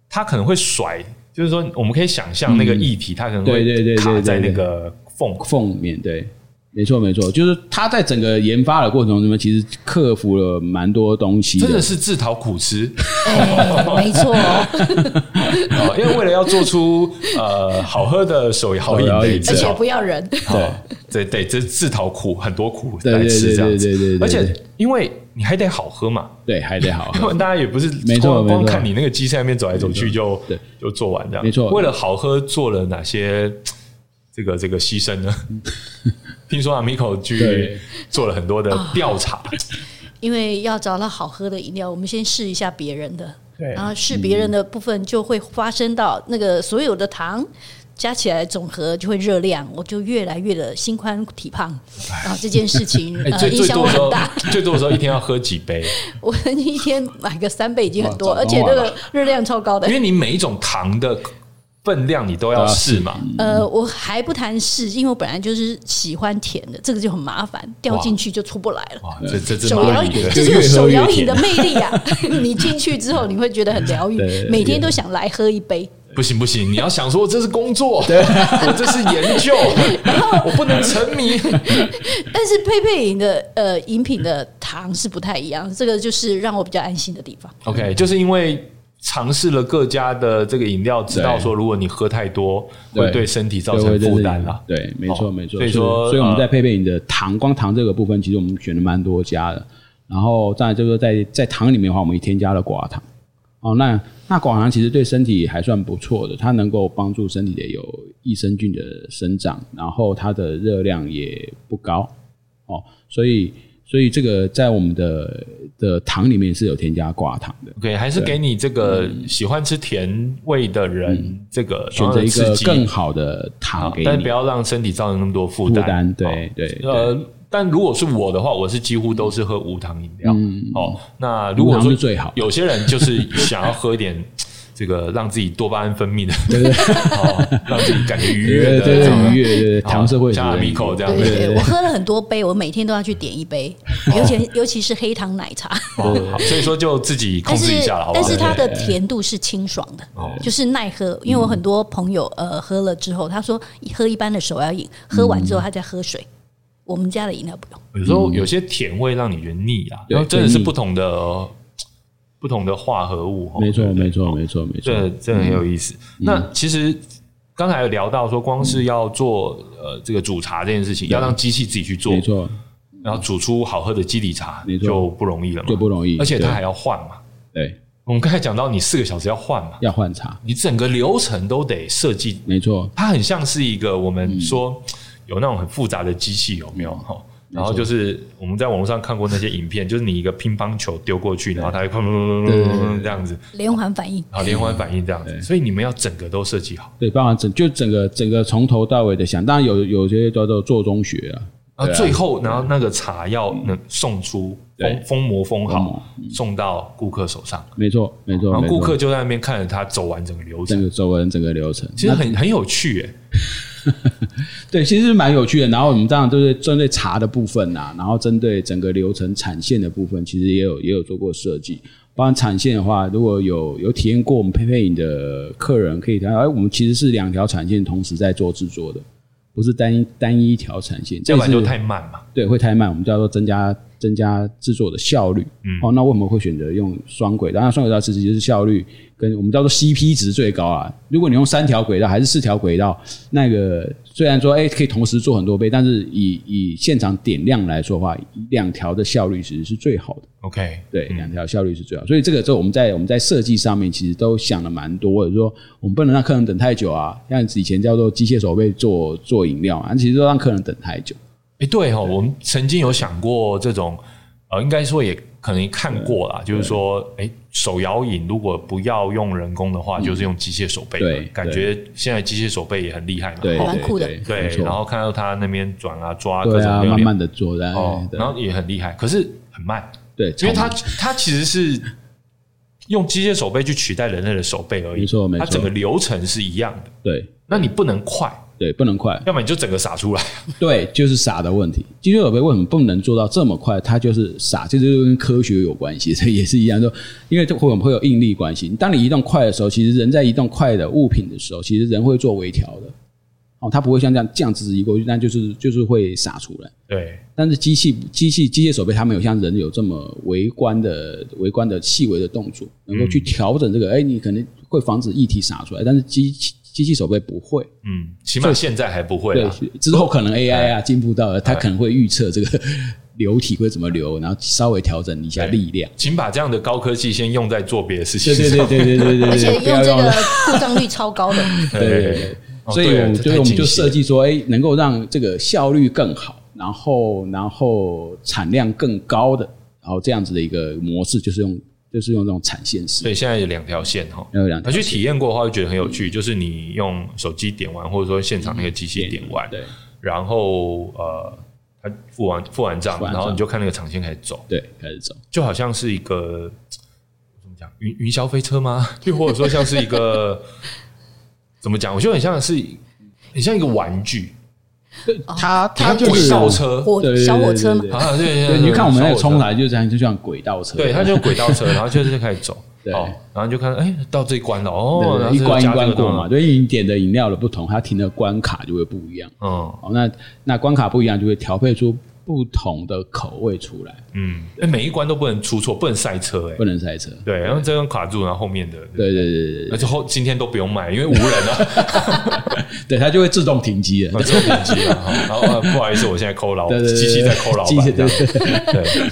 它可能会甩，就是说我们可以想象那个液体，它可能会卡在那个缝缝里面，对。没错，没错，就是他在整个研发的过程中，其实克服了蛮多东西，真的是自讨苦吃。欸、没错、哦，因为为了要做出呃好喝的手摇饮，而且不要人，对对对，这自讨苦很多苦来吃这样子，对对而且因为你还得好喝嘛，对，还得好喝。因为大家也不是没错，光看你那个机在那边走来走去就就做完这样，没错。为了好喝做了哪些这个这个牺牲呢？听说 Amico 去做了很多的调查，因为要找到好喝的饮料，我们先试一下别人的。对，然后试别人的部分就会发生到那个所有的糖。加起来总和就会热量，我就越来越的心宽体胖，然后这件事情呃影响我很大。最多的时候一天要喝几杯？我一天买个三杯已经很多，而且那个热量超高的。因为你每一种糖的分量你都要试嘛。呃，我还不谈试，因为我本来就是喜欢甜的，这个就很麻烦，掉进去就出不来了。哇，这这这手摇饮，这就是手摇饮的魅力啊！你进去之后你会觉得很疗愈，每天都想来喝一杯。不行不行，你要想说这是工作，对我这是研究，然后我不能沉迷。但是佩佩饮的呃饮品的糖是不太一样，这个就是让我比较安心的地方。OK，就是因为尝试了各家的这个饮料，知道说如果你喝太多会对身体造成负担了。对，没错没错。所以说，所以我们在配备你的糖光糖这个部分，其实我们选了蛮多家的。然后再来就是在在糖里面的话，我们也添加了寡糖。哦，那那寡糖其实对身体还算不错的，它能够帮助身体的有益生菌的生长，然后它的热量也不高哦，所以所以这个在我们的的糖里面是有添加寡糖的。OK，还是给你这个喜欢吃甜味的人，嗯、这个选择一个更好的糖给你，但不要让身体造成那么多负担。负担，对对，对，呃。但如果是我的话，我是几乎都是喝无糖饮料。嗯，哦，那如果说最好，有些人就是想要喝一点这个让自己多巴胺分泌的，对对，哦，让自己感觉愉悦的，对愉悦，对糖是会像阿米口这样。对对，我喝了很多杯，我每天都要去点一杯，尤其尤其是黑糖奶茶。哦，所以说就自己控制一下了？但是它的甜度是清爽的，就是耐喝。因为我很多朋友呃喝了之后，他说喝一般的手摇饮，喝完之后他再喝水。我们家的饮料不用。有时候有些甜味让你觉得腻啊，然后真的是不同的不同的化合物。没错，没错，没错，没错，这这很有意思。那其实刚才有聊到说，光是要做呃这个煮茶这件事情，要让机器自己去做，没错，然后煮出好喝的基底茶，就不容易了嘛，就不容易，而且它还要换嘛。对，我们刚才讲到，你四个小时要换嘛，要换茶，你整个流程都得设计。没错，它很像是一个我们说。有那种很复杂的机器有没有哈？然后就是我们在网络上看过那些影片，就是你一个乒乓球丢过去，然后它会砰砰砰砰砰这样子。连环反应。啊，连环反应这样子。所以你们要整个都设计好，对，包含整就整个整个从头到尾的想，当然有有些叫做做中学啊。啊，最后然后那个茶要能送出封封膜封好，送到顾客手上。没错，没错。然后顾客就在那边看着他走完整个流程，整个走完整个流程，其实很很有趣诶。对，其实是蛮有趣的。然后我们当然就是针对茶的部分啊，然后针对整个流程产线的部分，其实也有也有做过设计。包含产线的话，如果有有体验过我们佩佩饮的客人，可以看到，哎，我们其实是两条产线同时在做制作的，不是单一单一一条产线，这样就太慢嘛。对，会太慢，我们叫做增加增加制作的效率。嗯，哦，那为什么会选择用双轨道？当然，双轨道其实就是效率。跟我们叫做 CP 值最高啊！如果你用三条轨道还是四条轨道，那个虽然说哎可以同时做很多杯，但是以以现场点亮来说的话，两条的效率其实是最好的。OK，对，两条效率是最好。所以这个时候我们在我们在设计上面其实都想了蛮多的，就是说我们不能让客人等太久啊，像以前叫做机械手背做做饮料啊，其实都让客人等太久。哎，对哦，我们曾经有想过这种，呃，应该说也。可能看过啦，就是说，哎，手摇饮如果不要用人工的话，就是用机械手背。对，感觉现在机械手背也很厉害嘛，对，蛮酷的。对，然后看到他那边转啊抓，对啊，慢慢的做，然后然后也很厉害，可是很慢。对，因为他他其实是用机械手背去取代人类的手背而已，没错，没错，它整个流程是一样的。对，那你不能快。对，不能快，要么你就整个撒出来。对，就是撒的问题。机械手背为什么不能做到这么快？它就是洒，这就是跟科学有关系，这也是一样。说，因为这会会有应力关系。当你移动快的时候，其实人在移动快的物品的时候，其实人会做微调的。哦，它不会像这样这样子移过去，但就是就是会洒出来。对，但是机器机器机械手背它没有像人有这么微观的微观的细微的动作，能够去调整这个。哎、嗯，你可能会防止液体洒出来，但是机器。机器手背不会，嗯，起码现在还不会。对，之后可能 AI 啊进步到了，它可能会预测这个流体会怎么流，然后稍微调整一下力量。请把这样的高科技先用在做别的事情上。对对对对对对，而且用这个故障率超高的。对对对，所以我们就我们就设计说，哎，能够让这个效率更好，然后然后产量更高的，然后这样子的一个模式，就是用。就是用这种产线式。对，现在有两条线哈，有两条。去体验过的话，会觉得很有趣。就是你用手机点完，或者说现场那个机器点完，对，然后呃，他付完付完账，然后你就看那个长线开始走，对，开始走，就好像是一个怎么讲云云霄飞车吗？又或者说像是一个怎么讲？我觉得很像是很像一个玩具。它它就是轨道车，小火车嘛。啊，对对，你看我们那个冲来就这样，就像轨道车。对，它就轨道车，然后就是开始走。对，然后就看，哎，到这一关了哦，一关一关过嘛。对，因为你点的饮料的不同，它停的关卡就会不一样。嗯，哦，那那关卡不一样，就会调配出不同的口味出来。嗯，哎，每一关都不能出错，不能塞车，哎，不能塞车。对，然后这样卡住，然后后面的，对对对对，而且后今天都不用卖，因为无人了。对，它就会自动停机了，自动停机了。然后不好意思，我现在抠老板，机器在抠老板这样。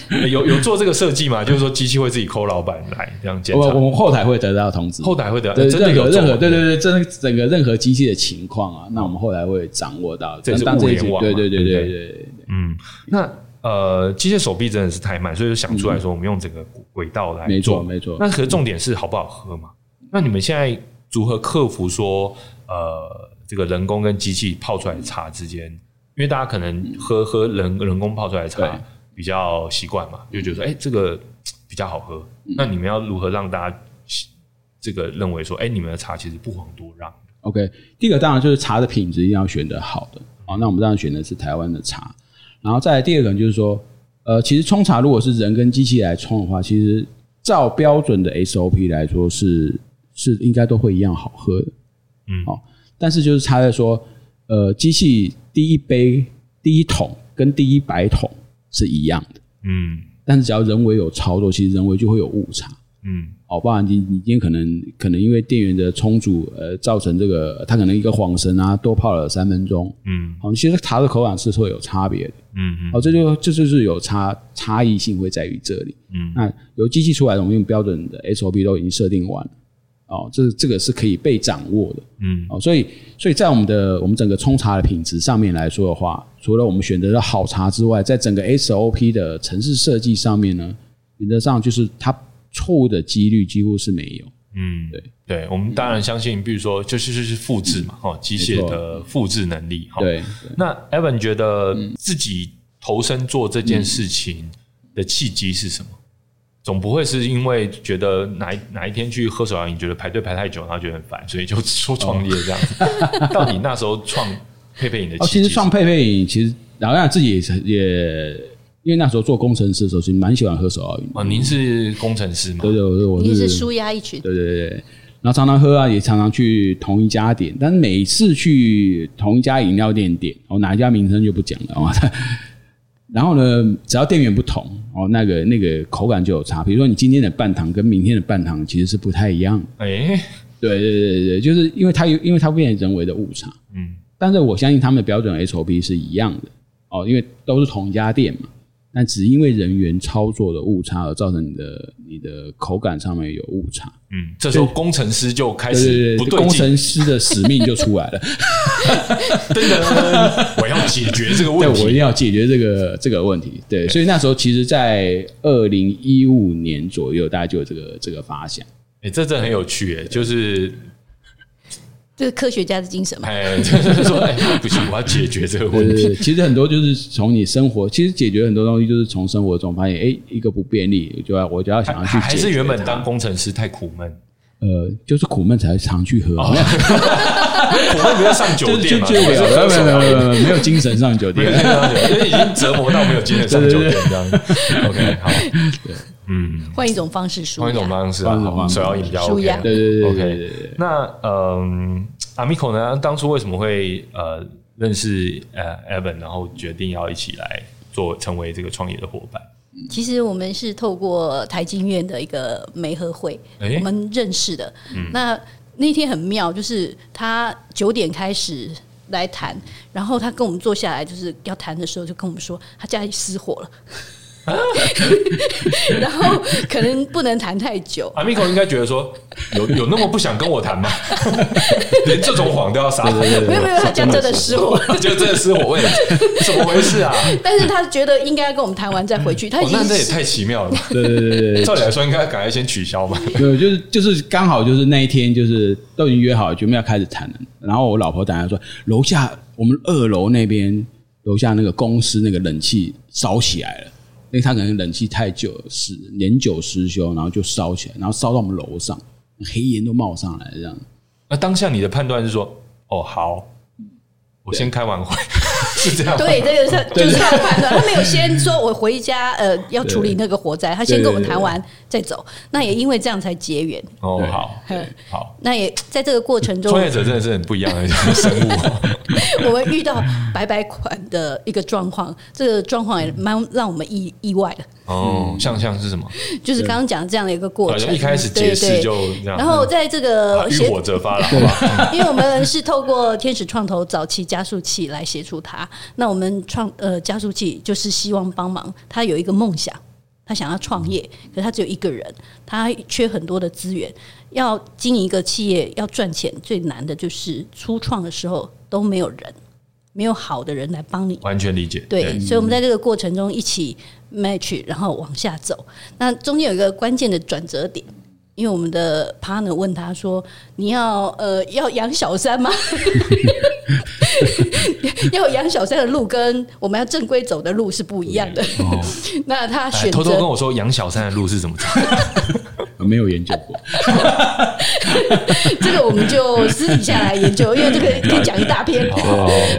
对，有有做这个设计吗？就是说机器会自己抠老板来这样检查。我我们后台会得到通知，后台会得到。任何任何对对对，整整个任何机器的情况啊，那我们后台会掌握到。这是物联网，对对对对对。嗯，那。呃，机械手臂真的是太慢，所以就想出来说，我们用整个轨道来做，没错没错。那可是重点是好不好喝嘛？那你们现在如何克服说，呃，这个人工跟机器泡出来的茶之间，因为大家可能喝喝人人工泡出来的茶比较习惯嘛，就觉得说，哎，这个 比较好喝。那你们要如何让大家这个认为说，哎，你们的茶其实不遑多让？OK，第一个当然就是茶的品质一定要选择好的啊。那我们当然选的是台湾的茶。然后再来第二个就是说，呃，其实冲茶如果是人跟机器来冲的话，其实照标准的 SOP 来说是是应该都会一样好喝的，嗯，哦，但是就是差在说，呃，机器第一杯第一桶跟第一百桶是一样的，嗯，但是只要人为有操作，其实人为就会有误差，嗯。好，不然你你今天可能可能因为电源的充足，呃，造成这个它可能一个晃神啊，多泡了三分钟，嗯，好，其实茶的口感是会有差别的，嗯嗯，好，这就这就是有差差异性会在于这里，嗯，那由机器出来的，我们用标准的 SOP 都已经设定完了，哦，这这个是可以被掌握的，嗯，哦，所以所以在我们的我们整个冲茶的品质上面来说的话，除了我们选择的好茶之外，在整个 SOP 的城市设计上面呢，原则上就是它。错误的几率几乎是没有。嗯，对对，我们当然相信，比如说，就是就是复制嘛，哦，机械的复制能力。对。那 Evan 觉得自己投身做这件事情的契机是什么？总不会是因为觉得哪一哪一天去喝手摇饮，觉得排队排太久，然后觉得很烦，所以就说创业这样子。到底那时候创佩佩饮的契机？其实创佩佩饮，其实然后自己也也。因为那时候做工程师的时候，其实蛮喜欢喝手摇饮。哦，您是工程师吗？对对，对，我是。您是舒压一群。对对对，然后常常喝啊，也常常去同一家店，但是每次去同一家饮料店点，哦，哪一家名称就不讲了哦。然后呢，只要店员不同，哦，那个那个口感就有差。比如说，你今天的半糖跟明天的半糖其实是不太一样。哎，对对对对，就是因为它有，因为它变成人为的误差。嗯。但是我相信他们的标准 SOP 是一样的哦，因为都是同一家店嘛。但只因为人员操作的误差而造成你的你的口感上面有误差，嗯，这时候工程师就开始不对劲，工程师的使命就出来了，真的，我要解决这个问题，我一定要解决这个这个问题，对，所以那时候其实，在二零一五年左右，大家就有这个这个发想，哎，这真的很有趣，哎，就是。这是科学家的精神嘛？哎，就是说，哎，不行，我要解决这个问题。其实很多就是从你生活，其实解决很多东西就是从生活中发现，哎，一个不便利，就要我就要想要去解决。还是原本当工程师太苦闷？呃，就是苦闷才常去喝。苦闷不要上酒店嘛？没有没有没有没有没有精神上酒店，因为已经折磨到没有精神上酒店这样。OK，好，对。嗯，换一种方式说，换一种方式，手摇饮比较 OK。对对对，OK。那嗯，阿米可呢？当初为什么会呃认识呃 Evan，然后决定要一起来做成为这个创业的伙伴？其实我们是透过台经院的一个媒合会，我们认识的。嗯那那天很妙，就是他九点开始来谈，然后他跟我们坐下来就是要谈的时候，就跟我们说他家里失火了。然后可能不能谈太久。阿米克应该觉得说，有有那么不想跟我谈吗？连这种谎都要撒？没有没有，他讲真的失火，就真的失火，怎么回事啊？但是他觉得应该要跟我们谈完再回去。他已经、哦、那这也太奇妙了。对对对对，照理来说应该赶快先取消吧。对，就是就是刚好就是那一天，就是都已经约好了，准备要开始谈了。然后我老婆打电话说，楼下我们二楼那边楼下那个公司那个冷气烧起来了。因为他可能冷气太久了，是年久失修，然后就烧起来，然后烧到我们楼上，黑烟都冒上来这样。那当下你的判断是说，哦，好，我先开完会。是这样，对，这个是就是他的判断，他没有先说我回家，呃，要处理那个火灾，他先跟我们谈完再走。那也因为这样才结缘。哦，好，好，那也在这个过程中，创业者真的是很不一样的生物。我们遇到白白款的一个状况，这个状况也蛮让我们意意外的。哦，像像是什么？就是刚刚讲的这样的一个过程，一开始解释就这样，然后在这个遇火则发了，好吧？因为我们是透过天使创投早期加速器来协助他。那我们创呃加速器就是希望帮忙他有一个梦想，他想要创业，可是他只有一个人，他缺很多的资源。要经营一个企业要赚钱，最难的就是初创的时候都没有人，没有好的人来帮你。完全理解。对，对，所以我们在这个过程中一起 match，然后往下走。那中间有一个关键的转折点。因为我们的 partner 问他说：“你要呃要养小三吗？要养小三的路跟我们要正规走的路是不一样的。哦” 那他选择偷偷跟我说养小三的路是怎么走？没有研究过，这个我们就私底下来研究，因为这个 可以讲一大篇。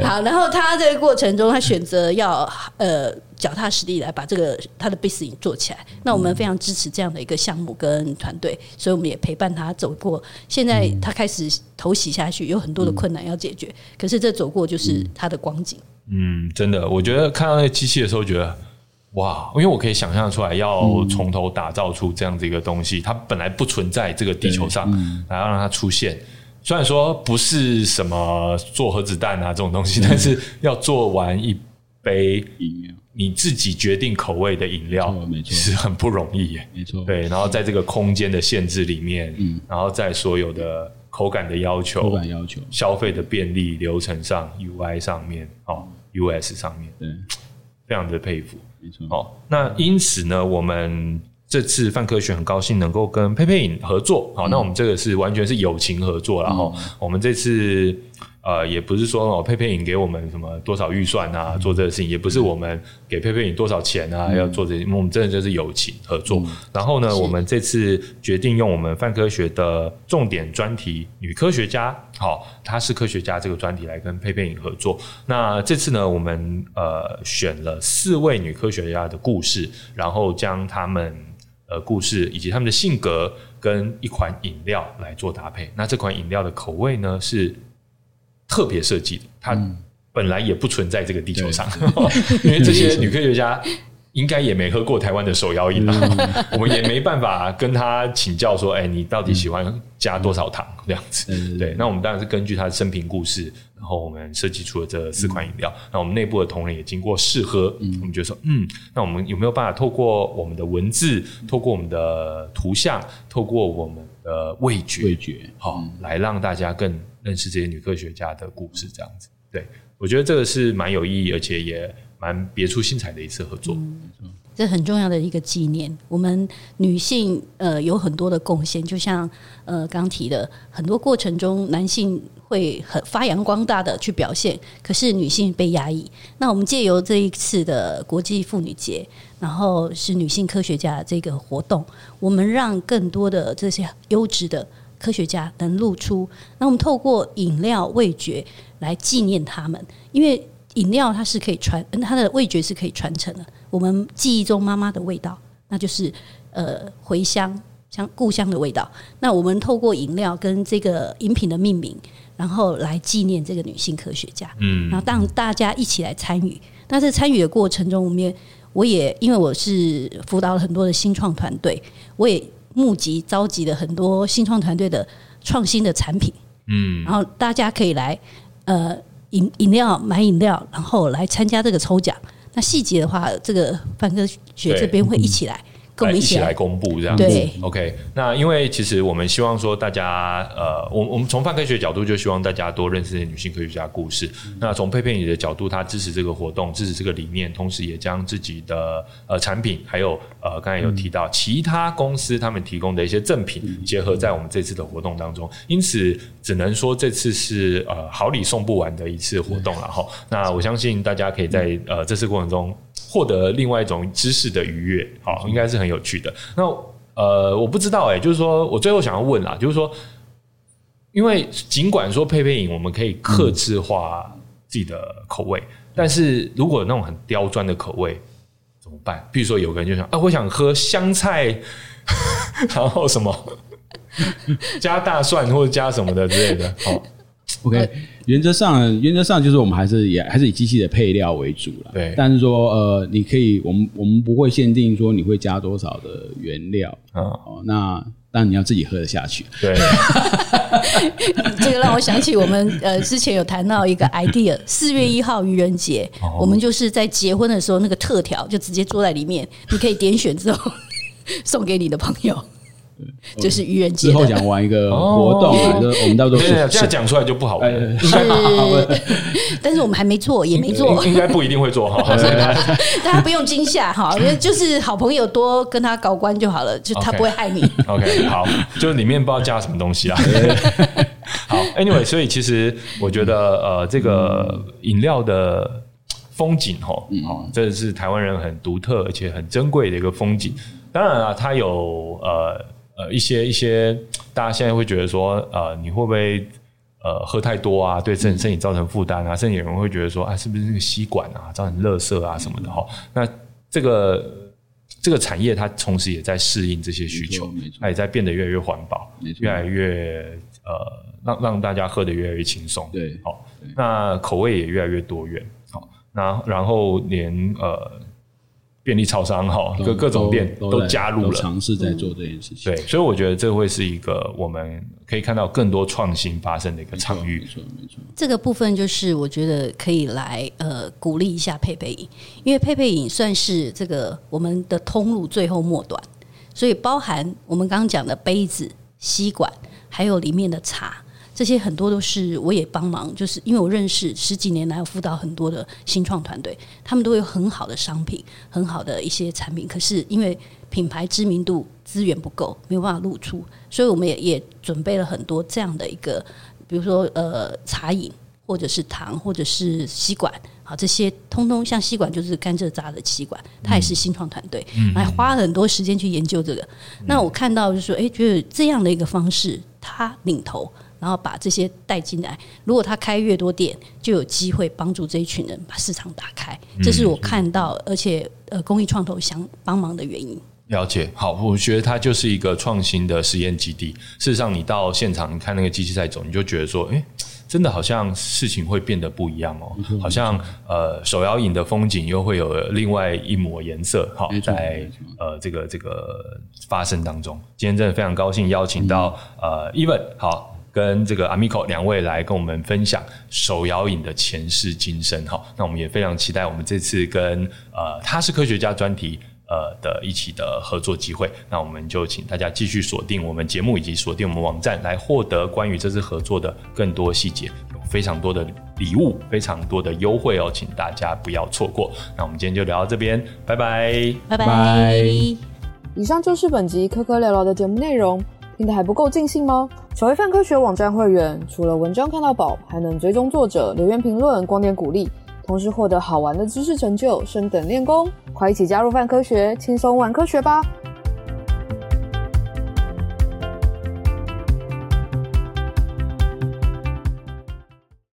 好，然后他这个过程中，他选择要呃脚踏实地来把这个他的 business 做起来。那我们非常支持这样的一个项目跟团队，所以我们也陪伴他走过。现在他开始投洗下去，有很多的困难要解决，可是这走过就是他的光景。嗯，真的，我觉得看到那个机器的时候，觉得。哇，因为我可以想象出来，要从头打造出这样子一个东西，它本来不存在这个地球上，然后让它出现。虽然说不是什么做核子弹啊这种东西，但是要做完一杯饮料，你自己决定口味的饮料，没错，是很不容易耶。没错，对，然后在这个空间的限制里面，嗯，然后在所有的口感的要求、口感要求、消费的便利流程上、UI 上面，哦，US 上面，对，非常的佩服。好，那因此呢，我们这次范科学很高兴能够跟佩佩影合作。好，那我们这个是完全是友情合作，然后我们这次。呃，也不是说哦，佩佩影给我们什么多少预算啊，做这个事情，也不是我们给佩佩影多少钱啊，嗯、要做这些，我们真的就是友情合作。嗯、然后呢，我们这次决定用我们泛科学的重点专题“女科学家”，好，她是科学家这个专题来跟佩佩影合作。那这次呢，我们呃选了四位女科学家的故事，然后将他们呃故事以及他们的性格跟一款饮料来做搭配。那这款饮料的口味呢是。特别设计的，它本来也不存在这个地球上，因为这些女科学家应该也没喝过台湾的手摇饮了，我们也没办法跟他请教说，哎，你到底喜欢加多少糖这样子？对，那我们当然是根据他的生平故事，然后我们设计出了这四款饮料。那我们内部的同仁也经过试喝，我们觉得说，嗯，那我们有没有办法透过我们的文字，透过我们的图像，透过我们的味觉，味觉，好，来让大家更。认识这些女科学家的故事，这样子，对，我觉得这个是蛮有意义，而且也蛮别出心裁的一次合作。嗯，这很重要的一个纪念。我们女性呃有很多的贡献，就像呃刚提的，很多过程中男性会很发扬光大的去表现，可是女性被压抑。那我们借由这一次的国际妇女节，然后是女性科学家这个活动，我们让更多的这些优质的。科学家能露出，那我们透过饮料味觉来纪念他们，因为饮料它是可以传，它的味觉是可以传承的。我们记忆中妈妈的味道，那就是呃回乡像故乡的味道。那我们透过饮料跟这个饮品的命名，然后来纪念这个女性科学家。嗯，然后让大家一起来参与。那在参与的过程中，我们也我也因为我是辅导了很多的新创团队，我也。募集召集了很多新创团队的创新的产品，嗯，然后大家可以来呃饮饮料买饮料，然后来参加这个抽奖。那细节的话，这个范科学这边会一起来。跟我们一起来公布这样子对，OK。那因为其实我们希望说大家，呃，我我们从泛科学角度就希望大家多认识女性科学家故事。嗯、那从佩佩你的角度，她支持这个活动，支持这个理念，同时也将自己的呃产品，还有呃刚才有提到其他公司他们提供的一些赠品，结合在我们这次的活动当中。因此，只能说这次是呃好礼送不完的一次活动了哈。那我相信大家可以在呃这次过程中。获得另外一种知识的愉悦，好，应该是很有趣的。那呃，我不知道哎、就是说我最后想要问啦，就是说，因为尽管说配配饮我们可以克制化自己的口味，但是如果那种很刁钻的口味怎么办？比如说有个人就想啊，我想喝香菜，然后什么加大蒜或者加什么的之类的，好。OK，原则上，原则上就是我们还是也还是以机器的配料为主了。对，但是说呃，你可以，我们我们不会限定说你会加多少的原料。嗯、哦，那但你要自己喝得下去。对，这个让我想起我们呃之前有谈到一个 idea，四月一号愚人节，哦、我们就是在结婚的时候那个特调就直接坐在里面，你可以点选之后 送给你的朋友。就是愚人节之后想玩一个活动，我们到时候这样讲出来就不好玩。是，但是我们还没做，也没做，应该不一定会做哈。大家不用惊吓哈，因 为就是好朋友多跟他搞关就好了，就他不会害你。OK，好，就是里面不知道加什么东西啊。好，Anyway，所以其实我觉得呃，这个饮料的风景哈，哦，这是台湾人很独特而且很珍贵的一个风景。当然啊，它有呃。呃，一些一些，大家现在会觉得说，呃，你会不会呃喝太多啊，对身身体造成负担啊？甚至有人会觉得说，啊，是不是那个吸管啊造成垃圾啊什么的哈？那这个这个产业它同时也在适应这些需求，它也在变得越来越环保，越来越呃让让大家喝得越来越轻松，对，好，那口味也越来越多元，好，那然后连呃。便利超商哈，各各种店都，加入了，尝试在做这件事情。对，所以我觉得这会是一个我们可以看到更多创新发生的一个场域。没错，没错。这个部分就是我觉得可以来呃鼓励一下佩佩饮，因为佩佩饮算是这个我们的通路最后末端，所以包含我们刚刚讲的杯子、吸管，还有里面的茶。这些很多都是我也帮忙，就是因为我认识十几年来，我辅导很多的新创团队，他们都有很好的商品，很好的一些产品，可是因为品牌知名度资源不够，没有办法露出，所以我们也也准备了很多这样的一个，比如说呃茶饮，或者是糖，或者是吸管，好，这些通通像吸管就是甘蔗渣的吸管，它也是新创团队，还花了很多时间去研究这个。那我看到就是说，哎，觉得这样的一个方式，它领头。然后把这些带进来，如果他开越多店，就有机会帮助这一群人把市场打开。这是我看到，而且呃，公益创投想帮忙的原因。了解，好，我觉得它就是一个创新的实验基地。事实上，你到现场，你看那个机器在走，你就觉得说，哎，真的好像事情会变得不一样哦。好像呃，手摇影的风景又会有另外一抹颜色。好，在呃这个这个发生当中，今天真的非常高兴邀请到呃 Evan 好。跟这个 Amico 两位来跟我们分享手摇饮的前世今生哈，那我们也非常期待我们这次跟呃他是科学家专题呃的一起的合作机会，那我们就请大家继续锁定我们节目以及锁定我们网站来获得关于这次合作的更多细节，有非常多的礼物，非常多的优惠哦，请大家不要错过。那我们今天就聊到这边，拜拜，拜拜。以上就是本集科科聊聊的节目内容。听得还不够尽兴吗？成为泛科学网站会员，除了文章看到饱，还能追踪作者、留言评论、光点鼓励，同时获得好玩的知识成就，升等练功。快一起加入泛科学，轻松玩科学吧！